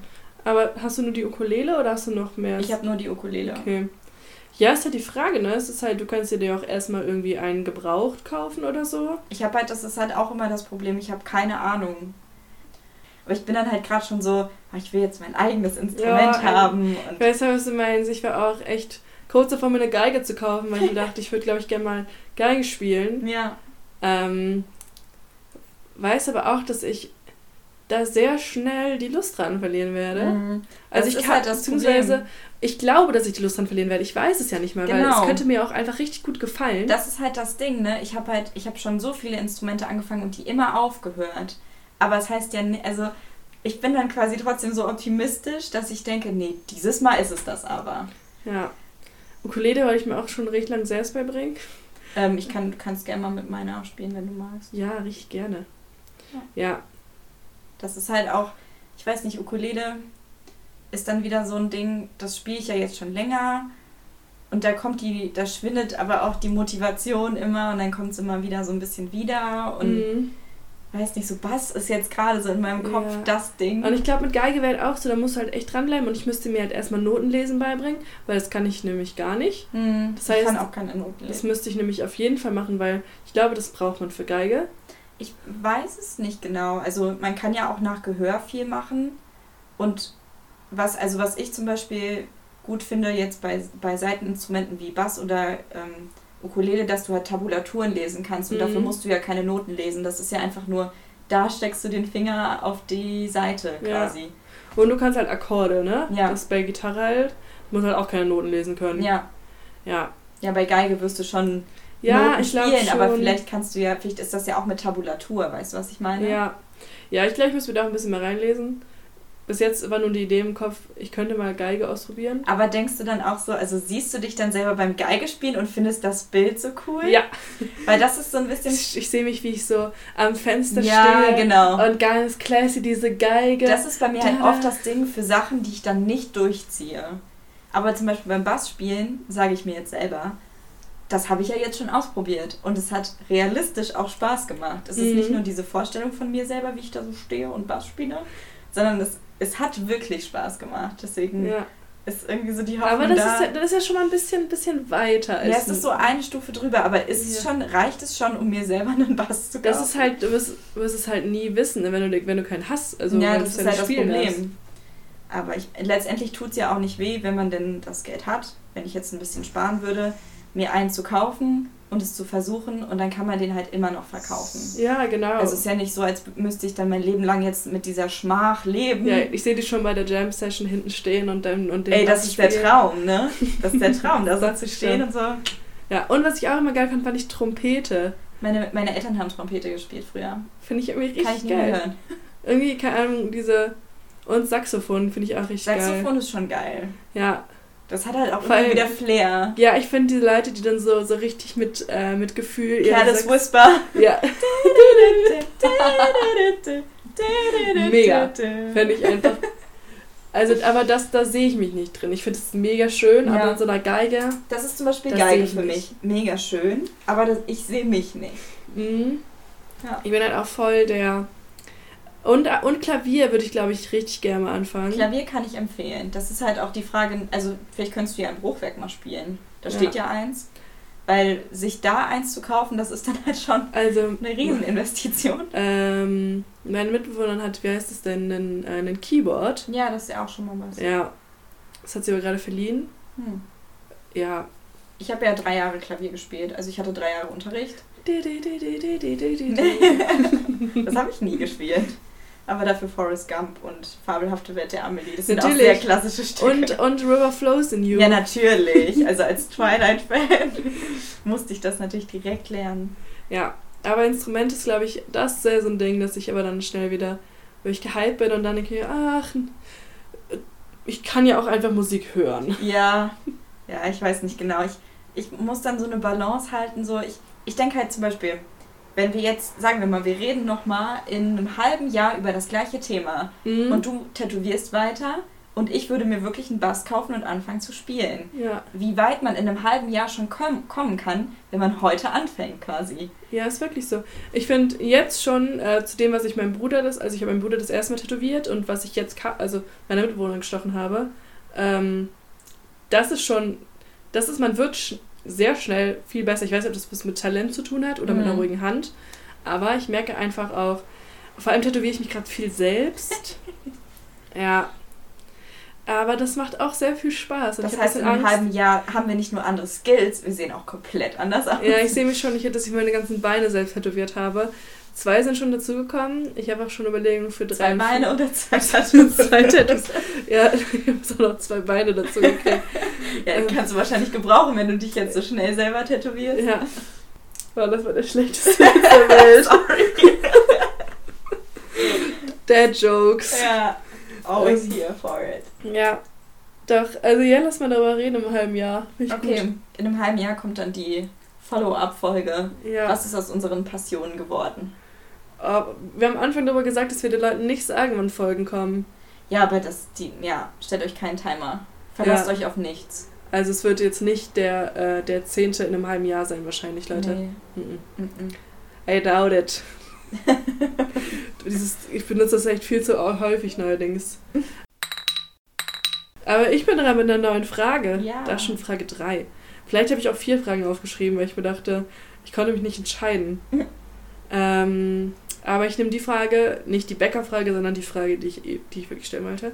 Aber hast du nur die Ukulele oder hast du noch mehr? Ich habe nur die Ukulele. Okay. Ja, ist halt die Frage, ne? Es ist halt, du kannst dir auch erstmal irgendwie einen gebraucht kaufen oder so. Ich habe halt, das ist halt auch immer das Problem, ich habe keine Ahnung. Aber ich bin dann halt gerade schon so, ah, ich will jetzt mein eigenes Instrument ja, haben. ich weiß, was du meinst. Ich war auch echt kurz davor, mir eine Geige zu kaufen, weil ich dachte, ich würde, glaube ich, gerne mal Geige spielen. Ja. Ähm, weiß aber auch, dass ich da sehr schnell die Lust dran verlieren werde. Mhm. Also das ich kann, halt beziehungsweise, ich glaube, dass ich die Lust dran verlieren werde. Ich weiß es ja nicht mal, genau. weil es genau. könnte mir auch einfach richtig gut gefallen. Das ist halt das Ding, ne? Ich habe halt, ich habe schon so viele Instrumente angefangen und die immer aufgehört. Aber es heißt ja, also ich bin dann quasi trotzdem so optimistisch, dass ich denke, nee, dieses Mal ist es das aber. Ja. Ukulele wollte ich mir auch schon recht lang selbst beibringen. Ähm, ich kann, du kannst gerne mal mit meiner spielen, wenn du magst. Ja, richtig gerne. Ja. ja. Das ist halt auch, ich weiß nicht, Ukulele ist dann wieder so ein Ding, das spiele ich ja jetzt schon länger. Und da kommt die, da schwindet aber auch die Motivation immer und dann kommt es immer wieder so ein bisschen wieder und mhm. weiß nicht, so Bass ist jetzt gerade so in meinem Kopf ja. das Ding. Und ich glaube, mit Geige wäre halt auch so, da musst du halt echt dranbleiben und ich müsste mir halt erstmal Notenlesen beibringen, weil das kann ich nämlich gar nicht. Mhm. Das heißt, ich kann auch keine Noten lesen. Das müsste ich nämlich auf jeden Fall machen, weil ich glaube, das braucht man für Geige. Ich weiß es nicht genau. Also man kann ja auch nach Gehör viel machen und was, also was ich zum Beispiel gut finde jetzt bei, bei Seiteninstrumenten wie Bass oder ähm, Ukulele, dass du halt Tabulaturen lesen kannst und mhm. dafür musst du ja keine Noten lesen. Das ist ja einfach nur, da steckst du den Finger auf die Seite quasi. Ja. Und du kannst halt Akkorde, ne? Ja. Das bei Gitarre halt, du musst halt auch keine Noten lesen können. Ja. Ja. Ja, bei Geige wirst du schon ja, Noten ich spielen, aber vielleicht kannst du ja, vielleicht ist das ja auch mit Tabulatur, weißt du, was ich meine? Ja. Ja, ich glaube, ich muss mir da auch ein bisschen mehr reinlesen. Bis jetzt war nur die Idee im Kopf, ich könnte mal Geige ausprobieren. Aber denkst du dann auch so, also siehst du dich dann selber beim Geige spielen und findest das Bild so cool? Ja. Weil das ist so ein bisschen. Ich, ich sehe mich, wie ich so am Fenster ja, stehe. genau. Und ganz classy diese Geige. Das ist bei mir halt da. halt oft das Ding für Sachen, die ich dann nicht durchziehe. Aber zum Beispiel beim Bassspielen sage ich mir jetzt selber, das habe ich ja jetzt schon ausprobiert. Und es hat realistisch auch Spaß gemacht. Es mhm. ist nicht nur diese Vorstellung von mir selber, wie ich da so stehe und Bass spiele, sondern es es hat wirklich Spaß gemacht. Deswegen ja. ist irgendwie so die Hoffnung Aber das, da. Ist ja, das ist ja schon mal ein bisschen, bisschen weiter. Als ja, es ist so eine Stufe drüber, aber ist es schon, reicht es schon, um mir selber einen Bass zu kaufen? Das ist halt, du wirst, wirst es halt nie wissen, ne, wenn du, wenn du keinen hast. Also, ja, das ist halt das Problem. Hast. Aber ich, letztendlich tut es ja auch nicht weh, wenn man denn das Geld hat. Wenn ich jetzt ein bisschen sparen würde, mir einen zu kaufen und es zu versuchen und dann kann man den halt immer noch verkaufen. Ja, genau. Also es ist ja nicht so, als müsste ich dann mein Leben lang jetzt mit dieser Schmach leben. Ja, ich sehe dich schon bei der Jam Session hinten stehen und dann und den Ey, das ist der Traum, ne? Das ist der [laughs] Traum, da so zu stehen und so. Ja, und was ich auch immer geil fand, fand ich Trompete. Meine, meine Eltern haben Trompete gespielt früher. Finde ich irgendwie richtig Kann ich geil. Hören. Irgendwie, keine Ahnung, diese. Und Saxophon finde ich auch richtig Saxophon geil. Saxophon ist schon geil. Ja, das hat halt auch Weil, wieder Flair. Ja, ich finde diese Leute, die dann so, so richtig mit, äh, mit Gefühl. Ja, das Whisper. Ja. [laughs] mega. Fände ich einfach. Also, aber das, da sehe ich mich nicht drin. Ich finde es mega schön, ja. aber in so einer Geige. Das ist zum Beispiel Geige für mich. Mega schön, aber das, ich sehe mich nicht. Mhm. Ja. Ich bin halt auch voll der und, und Klavier würde ich, glaube ich, richtig gerne mal anfangen. Klavier kann ich empfehlen. Das ist halt auch die Frage, also vielleicht könntest du ja ein Bruchwerk mal spielen. Da ja. steht ja eins. Weil sich da eins zu kaufen, das ist dann halt schon also, eine Rieseninvestition. [laughs] Ähm, meine Mitbewohnerin hat, wie heißt es denn, einen, einen Keyboard. Ja, das ist ja auch schon mal was. Ja. Das hat sie aber gerade verliehen. Hm. Ja. Ich habe ja drei Jahre Klavier gespielt. Also ich hatte drei Jahre Unterricht. [laughs] das habe ich nie gespielt aber dafür Forrest Gump und Fabelhafte Welt der Amelie. Das sind natürlich. auch sehr klassische Stücke. Und, und River Flows in You. Ja, natürlich. Also als [laughs] Twilight-Fan musste ich das natürlich direkt lernen. Ja, aber Instrument ist, glaube ich, das sehr so ein Ding, dass ich aber dann schnell wieder, wo ich gehypt bin und dann denke ich, ach, ich kann ja auch einfach Musik hören. Ja, ja, ich weiß nicht genau. Ich, ich muss dann so eine Balance halten. So, ich, ich denke halt zum Beispiel, wenn wir jetzt, sagen wir mal, wir reden nochmal in einem halben Jahr über das gleiche Thema Mhm. und du tätowierst weiter und ich würde mir wirklich einen Bass kaufen und anfangen zu spielen. Ja. Wie weit man in einem halben Jahr schon komm kommen kann, wenn man heute anfängt quasi. Ja, ist wirklich so. Ich finde jetzt schon äh, zu dem, was ich meinem Bruder das, also ich habe meinem Bruder das erste Mal tätowiert und was ich jetzt, also meiner Mitbewohnerin gestochen habe, ähm, das ist schon, das ist, man wird sehr schnell viel besser. Ich weiß nicht, ob das was mit Talent zu tun hat oder mit einer Mhm. ruhigen Hand, aber ich merke einfach auch, vor allem tätowiere ich mich gerade viel selbst. [laughs] ja. Aber das macht auch sehr viel Spaß. Und Das heißt, in einem halben Jahr haben wir nicht nur andere Skills, wir sehen auch komplett anders aus. Ja, ich sehe mich schon, ich dass ich meine ganzen Beine selbst tätowiert habe. Zwei sind schon dazugekommen. Ich habe auch schon Überlegungen für drei. Zwei Beine oder zwei [laughs] zwei Tattoos. Ja, [laughs] ich habe auch noch zwei Beine dazu gekriegt. [laughs] Ja, kannst du wahrscheinlich gebrauchen, wenn du dich jetzt so schnell selber tätowierst. Ja. Wow, das war der schlechteste der Welt. Sorry. Dad Jokes. ja, always Ähm, here for it. Ja. Doch, also ja, lass mal darüber reden im halben Jahr. Ich Okay, in einem halben Jahr kommt dann die Follow-up-Folge. Gut. Ja. Was ist aus unseren Passionen geworden? Aber wir haben am Anfang darüber gesagt, dass wir den Leuten nicht sagen, wann Folgen kommen. Ja, aber das, die, ja, stellt euch keinen Timer. Verlasst Ja. euch auf nichts. Also es wird jetzt nicht der, äh, der zehnte in einem halben Jahr sein wahrscheinlich, Leute. Nee. Mhm. Mhm. I doubt it. [laughs] Dieses, ich benutze das echt viel zu häufig neuerdings. Aber ich bin dran mit einer neuen Frage. Ja. Da ist schon Frage 3. Vielleicht habe ich auch vier Fragen aufgeschrieben, weil ich mir dachte, ich konnte mich nicht entscheiden. [laughs] ähm, aber ich nehme die Frage, nicht die Bäckerfrage, sondern die Frage, die ich, die ich wirklich stellen wollte.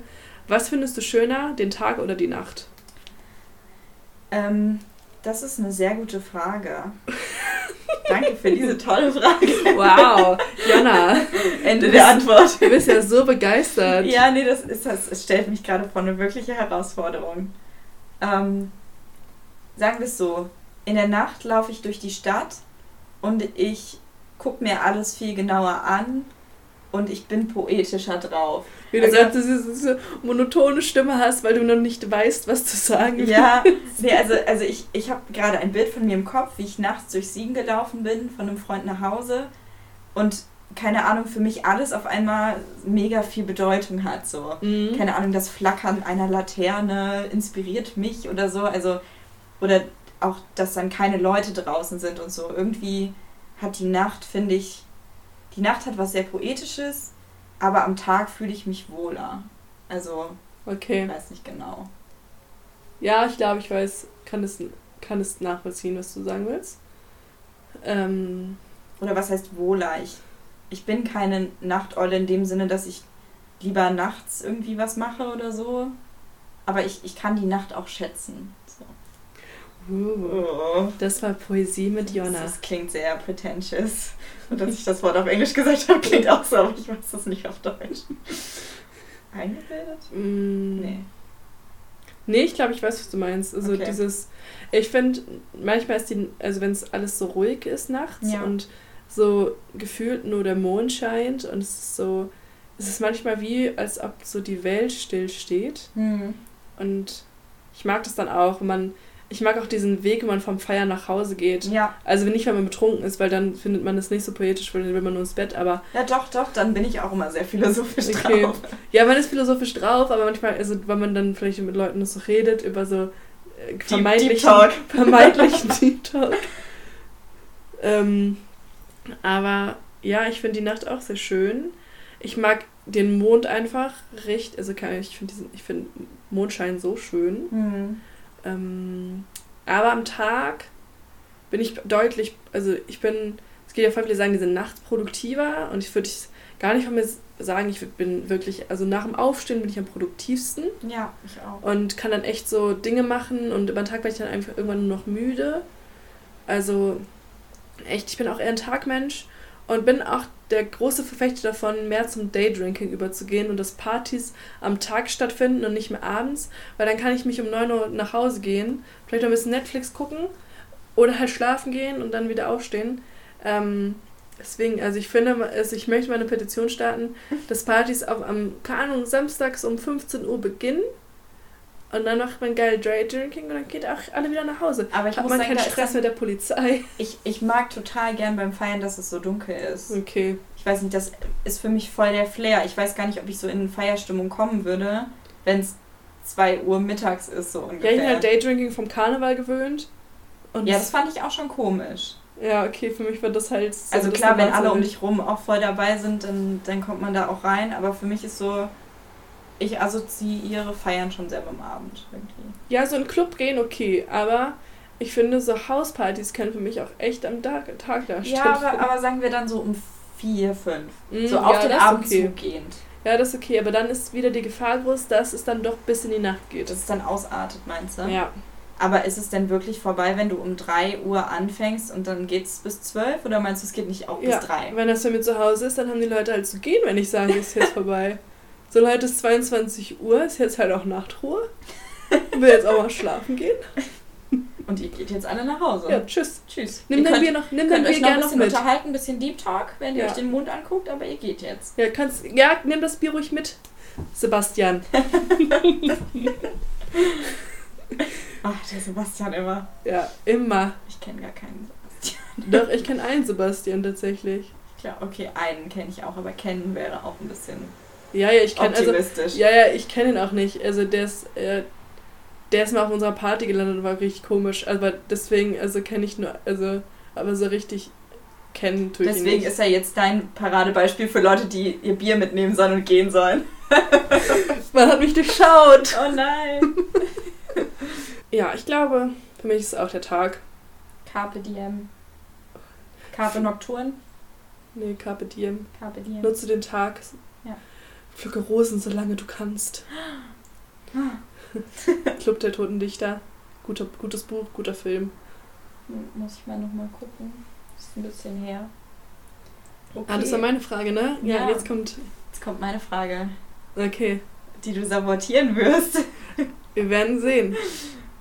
Was findest du schöner, den Tag oder die Nacht? Ähm, das ist eine sehr gute Frage. [laughs] Danke für diese tolle Frage. Wow, Jana, Ende der Antwort. du bist ja so begeistert. Ja, nee, das ist das. Es stellt mich gerade vor eine wirkliche Herausforderung. Ähm, sagen wir es so: In der Nacht laufe ich durch die Stadt und ich gucke mir alles viel genauer an und ich bin poetischer drauf. Wie du Also- gerade diese, diese monotone Stimme hast, weil du noch nicht weißt, was zu sagen Ja, nee, also, also ich, ich habe gerade ein Bild von mir im Kopf, wie ich nachts durch Siegen gelaufen bin, von einem Freund nach Hause und keine Ahnung, für mich alles auf einmal mega viel Bedeutung hat. So. Mhm. keine Ahnung, das Flackern einer Laterne inspiriert mich oder so. Also, oder auch, dass dann keine Leute draußen sind und so. Irgendwie hat die Nacht, finde ich, die Nacht hat was sehr Poetisches, aber am Tag fühle ich mich wohler. Also, ich Okay. weiß nicht genau. Ja, ich glaube, ich weiß, kann es, kann es nachvollziehen, was du sagen willst. Ähm, Oder was heißt wohler? Ich, ich bin keine Nachteule in dem Sinne, dass ich lieber nachts irgendwie was mache oder so. Aber ich, ich kann die Nacht auch schätzen. Uh, das war Poesie mit Jonna. Das klingt sehr pretentious. Und dass ich das Wort auf Englisch gesagt habe, klingt auch so, aber ich weiß das nicht auf Deutsch. Eingebildet? Mm, Nee. Nee, ich glaube, ich weiß, was du meinst. Also Okay. dieses, ich finde, manchmal ist die, also wenn es alles so ruhig ist nachts Ja. und so gefühlt nur der Mond scheint und es ist so, es ist manchmal wie, als ob so die Welt stillsteht. Hm. Und ich mag das dann auch, wenn man, ich mag auch diesen Weg, wenn man vom Feiern nach Hause geht. Ja. Also nicht, wenn man betrunken ist, weil dann findet man es nicht so poetisch, weil dann will man nur ins Bett, aber Ja, doch, doch, dann bin ich auch immer sehr philosophisch Okay. drauf. ja, man ist philosophisch drauf, aber manchmal, also wenn man dann vielleicht mit Leuten so redet über so äh, Deep, vermeintlichen, Deep Talk. [laughs] vermeintlichen Deep Talk. Ähm, aber ja, ich finde die Nacht auch sehr schön. Ich mag den Mond einfach recht, also ich finde diesen, ich finde Mondschein so schön. Hm. Ähm, aber am Tag bin ich deutlich, also ich bin, es geht ja voll viele sagen, die sind nachts produktiver und ich würde gar nicht von mir sagen, ich bin wirklich, also nach dem Aufstehen bin ich am produktivsten Ja, ich auch. und kann dann echt so Dinge machen und über den Tag bin ich dann einfach irgendwann nur noch müde. Also echt, ich bin auch eher ein Tagmensch und bin auch der große Verfechter davon, mehr zum Daydrinking überzugehen und dass Partys am Tag stattfinden und nicht mehr abends, weil dann kann ich mich um 9 Uhr nach Hause gehen, vielleicht noch ein bisschen Netflix gucken oder halt schlafen gehen und dann wieder aufstehen. Ähm, deswegen, also ich finde, also ich möchte mal eine Petition starten, dass Partys auch am, keine Ahnung, samstags um 15 Uhr beginnen Und dann macht man geil Dry Drinking und dann geht auch alle wieder nach Hause. Aber ich Hat muss man sagen, keinen Stress mit der Polizei. Ich, ich mag total gern beim Feiern, dass es so dunkel ist. Okay. Ich weiß nicht, das ist für mich voll der Flair. Ich weiß gar nicht, ob ich so in Feierstimmung kommen würde, wenn es 2 Uhr mittags ist, so Ja, ungefähr. ich bin halt Daydrinking vom Karneval gewöhnt. Und ja, das fand ich auch schon komisch. ja, okay, für mich war das halt so. Also klar, wenn alle um dich rum auch voll dabei sind, dann, dann kommt man da auch rein. Aber für mich ist so, ich assoziiere Feiern schon sehr beim Abend irgendwie. Ja, so in Club gehen, okay, aber ich finde, so Hauspartys können für mich auch echt am Tag, Tag da Ja, aber, aber sagen wir dann so um vier, fünf. Mm, So auf ja, den Abend okay. zugehend. Ja, das ist okay, aber dann ist wieder die Gefahr groß, dass es dann doch bis in die Nacht geht. Dass es dann ausartet, meinst du? Ja. Aber ist es denn wirklich vorbei, wenn du um 3 Uhr anfängst und dann geht es bis 12? Oder meinst du, es geht nicht auch ja. bis 3? Wenn das bei mir zu Hause ist, dann haben die Leute halt zu gehen, wenn ich sage, es ist jetzt [laughs] vorbei. So Leute, es ist 22 Uhr, ist jetzt halt auch Nachtruhe. Will jetzt auch mal schlafen gehen. Und ihr geht jetzt alle nach Hause. Ja, tschüss. Tschüss. Nimm dein könnt, Bier noch, nimm könnt dein Bier noch ein gerne noch bisschen mit. unterhalten, ein bisschen Deep Talk, wenn ihr Ja. euch den Mond anguckt, aber ihr geht jetzt. Ja, kannst, ja, nimm das Bier ruhig mit, Sebastian. [laughs] Ach, der Sebastian immer. Ja, immer. Ich kenne gar keinen Sebastian. Doch, ich kenne einen Sebastian tatsächlich. Klar, okay, einen kenne ich auch, aber kennen wäre auch ein bisschen Ja, ja, ich kenne also, ja, ja, ich kenne ihn auch nicht. Also der ist, äh, der ist mal auf unserer Party gelandet und war richtig komisch. Aber deswegen, also kenne ich nur, also, aber so richtig kennen tue ich ihn Deswegen nicht. ist er jetzt dein Paradebeispiel für Leute, die ihr Bier mitnehmen sollen und gehen sollen. [laughs] Man hat mich durchschaut. Oh nein. [laughs] Ja, ich glaube, für mich ist es auch der Tag. Carpe diem. Carpe nocturn. Nee, Carpe Diem. Carpe diem. Nutze den Tag. Ja. Pflücke Rosen, solange du kannst. Club der Toten Dichter. Guter, gutes Buch, guter Film. Muss ich mal nochmal gucken. Ist ein bisschen her. Okay. Ah, das war meine Frage, ne? Ja. jetzt kommt. Jetzt kommt meine Frage, Okay, die du sabotieren wirst. wir werden sehen.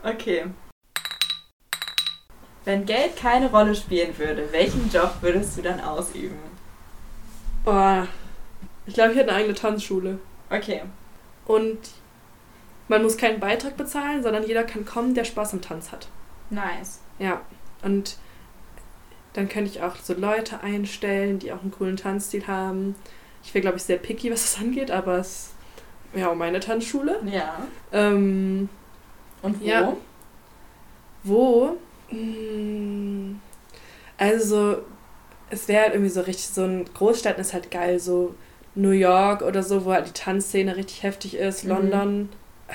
Okay. Wenn Geld keine Rolle spielen würde, welchen Job würdest du dann ausüben? Oh, ich glaube, ich hätte eine eigene Tanzschule. Okay. Und man muss keinen Beitrag bezahlen, sondern jeder kann kommen, der Spaß am Tanz hat. Nice. Ja, und dann könnte ich auch so Leute einstellen, die auch einen coolen Tanzstil haben. Ich wäre, glaube ich, sehr picky, was das angeht, aber es ja auch meine Tanzschule. Ja. Ähm, Und wo? Ja. wo? Mm, Also, es wäre halt irgendwie so richtig, so ein Großstädten ist halt geil, so New York oder so, wo halt die Tanzszene richtig heftig ist, Mhm. London, ah,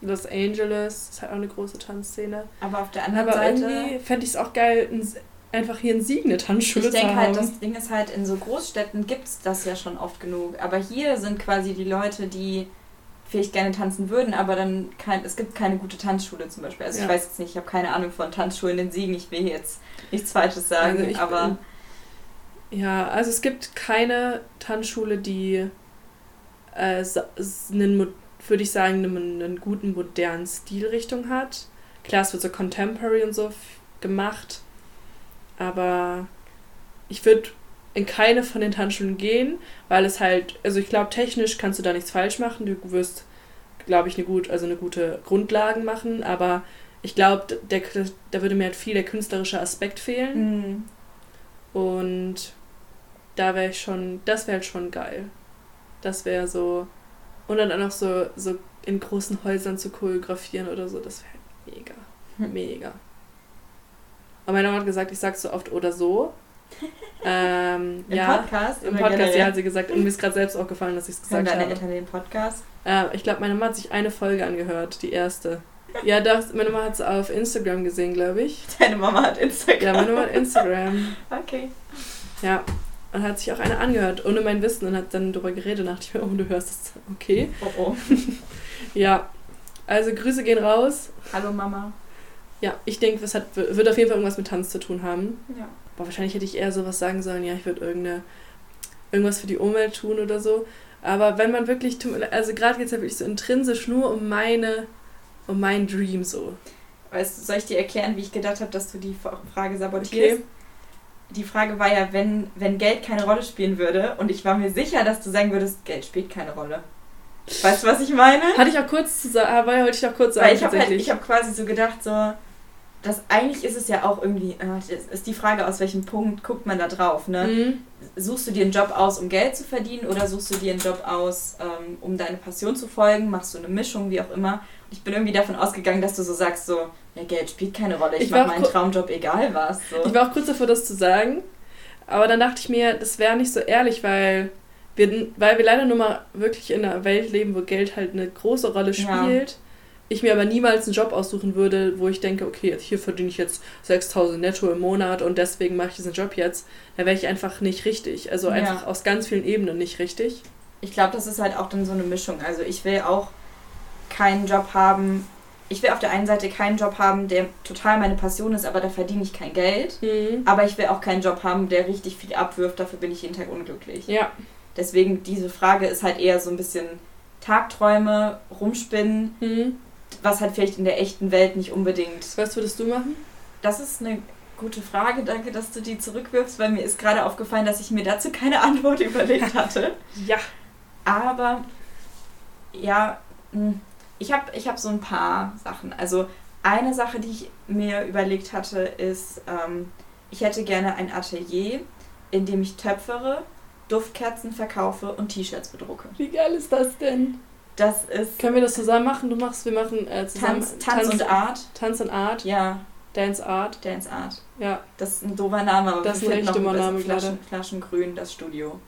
Los Angeles ist halt auch eine große Tanzszene. Aber auf der anderen Aber Seite. irgendwie fände ich es auch geil, ein, einfach hier in Siegen eine Tanzschule Ich zu denke haben. halt, das Ding ist halt, in so Großstädten gibt es das ja schon oft genug. Aber hier sind quasi die Leute, die vielleicht gerne tanzen würden, aber dann kein, es gibt keine gute Tanzschule zum Beispiel. Also Ja. ich weiß jetzt nicht, ich habe keine Ahnung von Tanzschulen in Siegen, ich will jetzt nichts Falsches sagen, Also ich aber Ja, also es gibt keine Tanzschule, die äh, einen, würde ich sagen, einen, einen guten modernen Stilrichtung hat. Klar, es wird so Contemporary und so gemacht, aber ich würde in keine von den Tanzschulen gehen, weil es halt, also ich glaube, technisch kannst du da nichts falsch machen. Du wirst, glaube ich, eine gut, also eine gute Grundlagen machen, aber ich glaube, der, da würde mir halt viel der künstlerische Aspekt fehlen. mh, Und da wäre ich schon, das wäre halt schon geil. Das wäre so. Und dann auch noch so, so in großen Häusern zu choreografieren oder so, das wäre mega. Hm. Mega. Aber meine Mama hat gesagt, ich sag so oft oder so. [laughs] ähm, im ja, Podcast im Podcast, generell? ja, hat sie gesagt. Und mir ist gerade selbst aufgefallen, dass ich es gesagt deine habe. Eltern den Podcast? Äh, ich glaube, meine Mama hat sich eine Folge angehört, die erste. Ja, das, meine Mama hat es auf Instagram gesehen, glaube ich. Deine Mama hat Instagram. Ja, meine Mama hat Instagram. [laughs] Okay. Ja, und hat sich auch eine angehört, ohne mein Wissen und hat dann darüber geredet, dachte ich mir, oh, du hörst es. Okay. Oh oh. [laughs] Ja, also Grüße gehen raus. Hallo Mama. Ja, ich denke, es hat, wird auf jeden Fall irgendwas mit Tanz zu tun haben. Ja. Boah, wahrscheinlich hätte ich eher sowas sagen sollen, ja, ich würde irgendeine, irgendwas für die Umwelt tun oder so. Aber wenn man wirklich, also gerade geht es ja wirklich so intrinsisch nur um meine, um meinen Dream so. Weißt soll ich dir erklären, wie ich gedacht habe, dass du die Frage sabotierst? Okay. Die Frage war ja, wenn, wenn Geld keine Rolle spielen würde, und ich war mir sicher, dass du sagen würdest, Geld spielt keine Rolle. Weißt du, was ich meine? Hatte ich auch kurz zu sagen, weil wollte ich auch kurz sagen. Weil ich habe halt, ich habe quasi so gedacht, so, dass eigentlich ist es ja auch irgendwie, äh, ist die Frage, aus welchem Punkt guckt man da drauf, ne? Mhm. Suchst du dir einen Job aus, um Geld zu verdienen oder suchst du dir einen Job aus, ähm, um deine Passion zu folgen? Machst du eine Mischung, wie auch immer? Ich bin irgendwie davon ausgegangen, dass du so sagst, so, ja, Geld spielt keine Rolle, ich, Ich mach war meinen Traumjob egal was. So. Ich war auch kurz davor, das zu sagen. Aber dann dachte ich mir, das wäre nicht so ehrlich, weil wir, weil wir leider nur mal wirklich in einer Welt leben, wo Geld halt eine große Rolle Ja. Ich mir aber niemals einen Job aussuchen würde, wo ich denke, okay, hier verdiene ich jetzt 6000 netto im Monat und deswegen mache ich diesen Job jetzt. Da wäre ich einfach nicht richtig. Also Ja. einfach aus ganz vielen Ebenen nicht richtig. Ich glaube, das ist halt auch dann so eine Mischung. Also ich will auch keinen Job haben. Ich will auf der einen Seite keinen Job haben, der total meine Passion ist, aber da verdiene ich kein Geld. Mhm. Aber ich will auch keinen Job haben, der richtig viel abwirft, dafür bin ich jeden Tag unglücklich. Ja. Deswegen diese Frage ist halt eher so ein bisschen Tagträume, rumspinnen, Mhm. Was halt vielleicht in der echten Welt nicht unbedingt. Was würdest du machen? Das ist eine gute Frage, danke, dass du die zurückwirfst, weil mir ist gerade aufgefallen, dass ich mir dazu keine [laughs] Antwort überlegt hatte. Ja. Aber ja, mh, ich habe ich hab so ein paar Sachen. Also eine Sache, die ich mir überlegt hatte, ist, ähm, ich hätte gerne ein Atelier, in dem ich töpfere, Duftkerzen verkaufe und T-Shirts bedrucke. Wie geil ist das denn? Das ist Können wir das zusammen machen? Du machst, wir machen äh, zusammen Tanz, Tanz und Art. Tanz und Art, Ja, Dance Art. Dance Art. Ja, Das ist ein doofer Name, aber Das ist wir ein finden noch Name Flaschen, Flaschengrün, das Studio.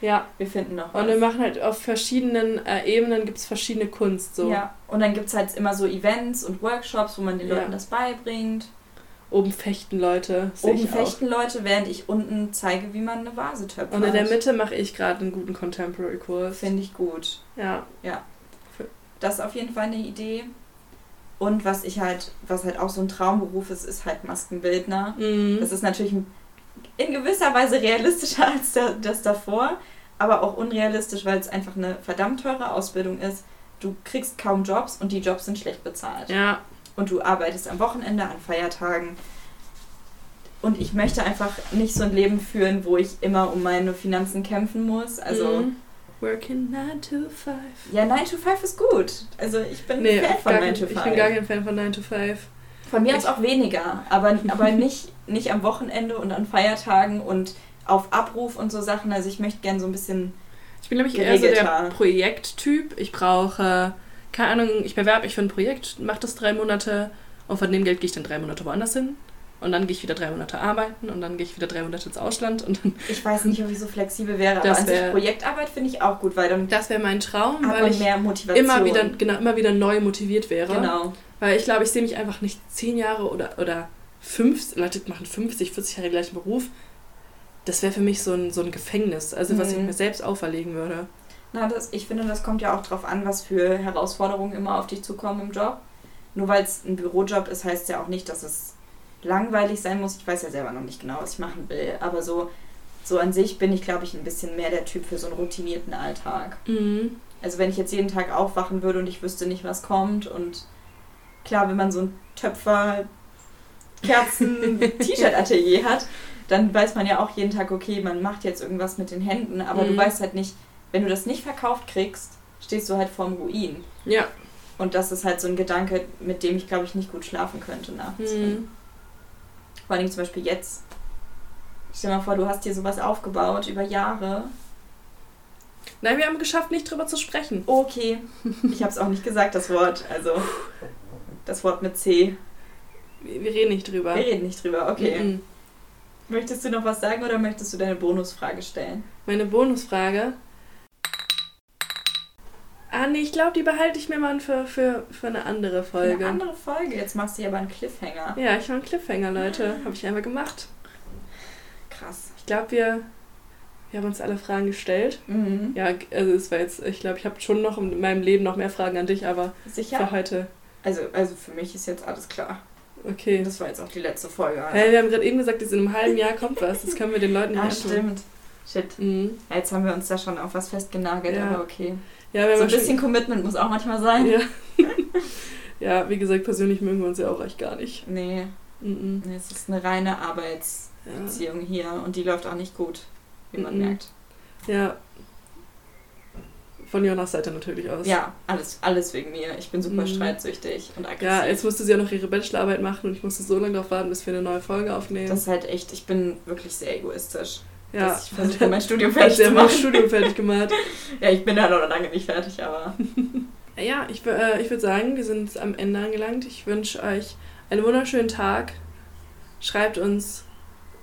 ja. Wir finden noch Und was. wir machen halt auf verschiedenen äh, Ebenen gibt es verschiedene Kunst. So. Ja, und dann gibt es halt immer so Events und Workshops, wo man den Ja. Leuten das beibringt. Oben fechten Leute. Oben ich auch. fechten Leute, während ich unten zeige, wie man eine Vase töpfert. Und in der Mitte mache ich gerade einen guten Contemporary-Kurs. Finde ich gut. Ja. Das ist auf jeden Fall eine Idee. Und was ich halt, was halt auch so ein Traumberuf ist, ist halt Maskenbildner. Mhm. Das ist natürlich in gewisser Weise realistischer [laughs] als das davor, aber auch unrealistisch, weil es einfach eine verdammt teure Ausbildung ist. Du kriegst kaum Jobs und die Jobs sind schlecht bezahlt. ja. Und du arbeitest am Wochenende, an Feiertagen. Und ich möchte einfach nicht so ein Leben führen, wo ich immer um meine Finanzen kämpfen muss. Also, Mhm. Working 9 to 5. ja, 9 to 5 ist gut. Also, ich bin Nee, ein Fan von gar 9 kein, to ich 5. bin gar kein Fan von 9 to 5. Von mir aus Ich- auch weniger, aber, [laughs] aber nicht, nicht am Wochenende und an Feiertagen und auf Abruf und so Sachen. Also ich möchte gern so ein bisschen. Ich bin, glaube ich, eher so der. Projekttyp. Ich brauche, keine Ahnung, ich bewerbe mich für ein Projekt, mache das drei Monate und von dem Geld gehe ich dann drei Monate woanders hin. Und dann gehe ich wieder drei Monate arbeiten und dann gehe ich wieder drei Monate ins Ausland und dann, Ich weiß nicht, ob ich so flexibel wäre, aber Das an sich wär- Projektarbeit finde ich auch gut, weil dann das wäre mein Traum, weil ich mehr Motivation. immer wieder, genau, immer wieder neu motiviert wäre. Genau. Weil ich glaube, ich sehe mich einfach nicht zehn Jahre oder, oder fünf, Leute machen 50, 40 Jahre den gleichen Beruf. Das wäre für mich so ein, so ein Gefängnis, also was ich Mhm. mir selbst auferlegen würde. Na, das, ich finde, das kommt ja auch drauf an, was für Herausforderungen immer auf dich zukommen im Job. Nur weil es ein Bürojob ist, heißt ja auch nicht, dass es langweilig sein muss. Ich weiß ja selber noch nicht genau, was ich machen will. Aber so, so an sich bin ich, glaube ich, ein bisschen mehr der Typ für so einen routinierten Alltag. Mhm. Also wenn ich jetzt jeden Tag aufwachen würde und ich wüsste nicht, was kommt und klar, wenn man so ein Töpfer, Kerzen, [laughs] T-Shirt-Atelier hat, dann weiß man ja auch jeden Tag, okay, man macht jetzt irgendwas mit den Händen, aber du Mhm. weißt halt nicht, wenn du das nicht verkauft kriegst, stehst du halt vorm Ruin. Ja. Und das ist halt so ein Gedanke, mit dem ich, glaube ich, nicht gut schlafen könnte nachts. Mhm. Vor allem zum Beispiel jetzt. Stell dir mal vor, du hast dir sowas aufgebaut über Jahre. Nein, wir haben geschafft, nicht drüber zu sprechen. Okay, ich habe es auch nicht gesagt, das Wort. Also das Wort mit C. Wir, wir reden nicht drüber. Wir reden nicht drüber, okay. Mhm. Möchtest du noch was sagen oder möchtest du deine Bonusfrage stellen? Meine Bonusfrage. Ah, nee, ich glaube, die behalte ich mir mal für, für, für eine andere Folge. Eine andere Folge. Jetzt machst du ja aber einen Cliffhanger. Ja, ich war ein Cliffhanger, Leute. Habe ich einmal gemacht. Krass. Ich glaube, wir, wir haben uns alle Fragen gestellt. Mhm. Ja, also es war jetzt, ich glaube, ich habe schon noch in meinem Leben noch mehr Fragen an dich, aber Sicher? für heute, Also, also für mich ist jetzt alles klar. okay. Das war jetzt auch die letzte Folge. Also. Hey, wir haben gerade eben gesagt, jetzt in einem halben Jahr kommt was. Das können wir den Leuten Ah, nicht antun. stimmt. Shit. Mhm. Ja, Jetzt haben wir uns da schon auf was festgenagelt, Ja. aber okay. Ja, So ein bisschen Commitment muss auch manchmal sein. Ja. [laughs] ja, wie gesagt, persönlich mögen wir uns ja auch echt gar nicht. Nee, Mhm. nee, es ist eine reine Arbeitsbeziehung Ja. hier und die läuft auch nicht gut, wie man Mhm. merkt. ja. von Jonas Seite natürlich aus. Ja, alles, alles wegen mir. Ich bin super Mhm. streitsüchtig und aggressiv. Ja, jetzt musste sie ja noch ihre Bachelorarbeit machen und ich musste so lange darauf warten, bis wir eine neue Folge aufnehmen. das ist halt echt, ich bin wirklich sehr egoistisch. Ja. dass ich versuche, [laughs] mein Studium fertig zu mein machen. Studium fertig gemacht. [laughs] Ja, ich bin da noch lange nicht fertig, aber [laughs] Ja, ich, äh, ich würde sagen, wir sind am Ende angelangt. Ich wünsche euch einen wunderschönen Tag. Schreibt uns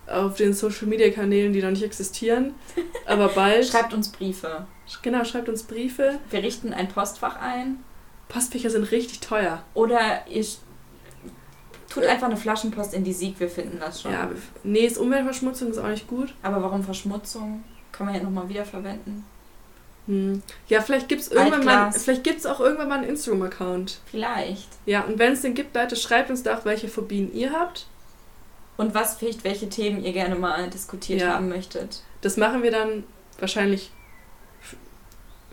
auf den Social Media Kanälen, die noch nicht existieren, aber bald. schreibt uns Briefe. genau, schreibt uns Briefe. Wir richten ein Postfach ein Postfächer sind richtig teuer. oder ihr tut einfach eine Flaschenpost in die Sieg, wir finden das schon. Ja, nee, ist Umweltverschmutzung ist auch nicht gut. Aber warum Verschmutzung? Kann man ja nochmal wiederverwenden. Hm. Ja, vielleicht gibt es irgendwann mal, vielleicht gibt's auch irgendwann mal einen Instagram-Account. Vielleicht. Ja, und wenn es den gibt, Leute, schreibt uns da auch, welche Phobien ihr habt. Und was vielleicht, welche Themen ihr gerne mal diskutiert Ja. haben möchtet. Das machen wir dann wahrscheinlich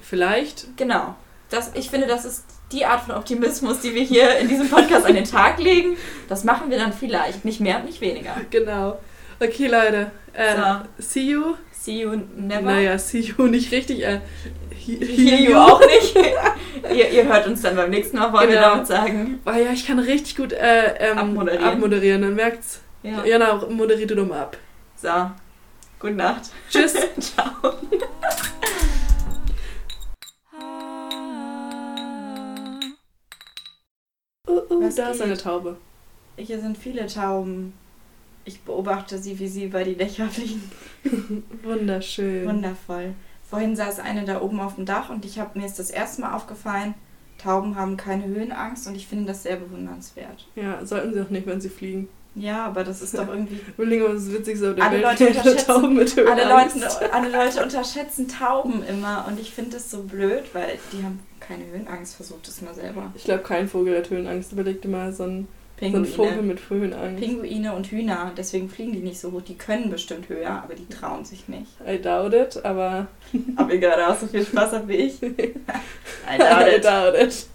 vielleicht. Genau. Das, ich finde, das ist die Art von Optimismus, die wir hier in diesem Podcast an den Tag legen. Das machen wir dann vielleicht. Nicht mehr und nicht weniger. Genau. Okay, Leute. Äh, So. See you. See you never. Naja, see you nicht richtig. Äh, he- Hear you auch nicht. [laughs] ihr, ihr hört uns dann beim nächsten Mal, wollen wir Genau. damit sagen. Oh ja, ich kann richtig gut äh, ähm, Abmoderieren. abmoderieren. Dann merkt's. Ja. Jana, moderier du doch mal ab. So. Gute Nacht. Tschüss. [laughs] Ciao. Uh, uh, Was da ist eine Taube. Hier sind viele Tauben. Ich beobachte sie, wie sie über die Dächer [laughs] fliegen. Wunderschön. Wundervoll. Vorhin saß eine da oben auf dem Dach und ich hab, mir ist das erste Mal aufgefallen, Tauben haben keine Höhenangst und ich finde das sehr bewundernswert. Ja, sollten sie auch nicht, wenn sie fliegen. Ja, aber das ist doch irgendwie. [laughs] Überlegen, was das Witzigste auf der Alle Welt Leute unterschätzen- Tauben mit Alle. Leute, [laughs] alle Leute unterschätzen Tauben immer und ich finde das so blöd, weil die haben keine Höhenangst. Versucht es mal selber. Ich glaube, kein Vogel hat Höhenangst. Überleg dir mal so ein, so ein Vogel mit Höhenangst. Pinguine und Hühner, deswegen fliegen die nicht so hoch. Die können bestimmt höher, aber die trauen sich nicht. I doubt it, aber Ob ihr gerade auch so viel Spaß habt wie ich? I I doubt it. doubt it.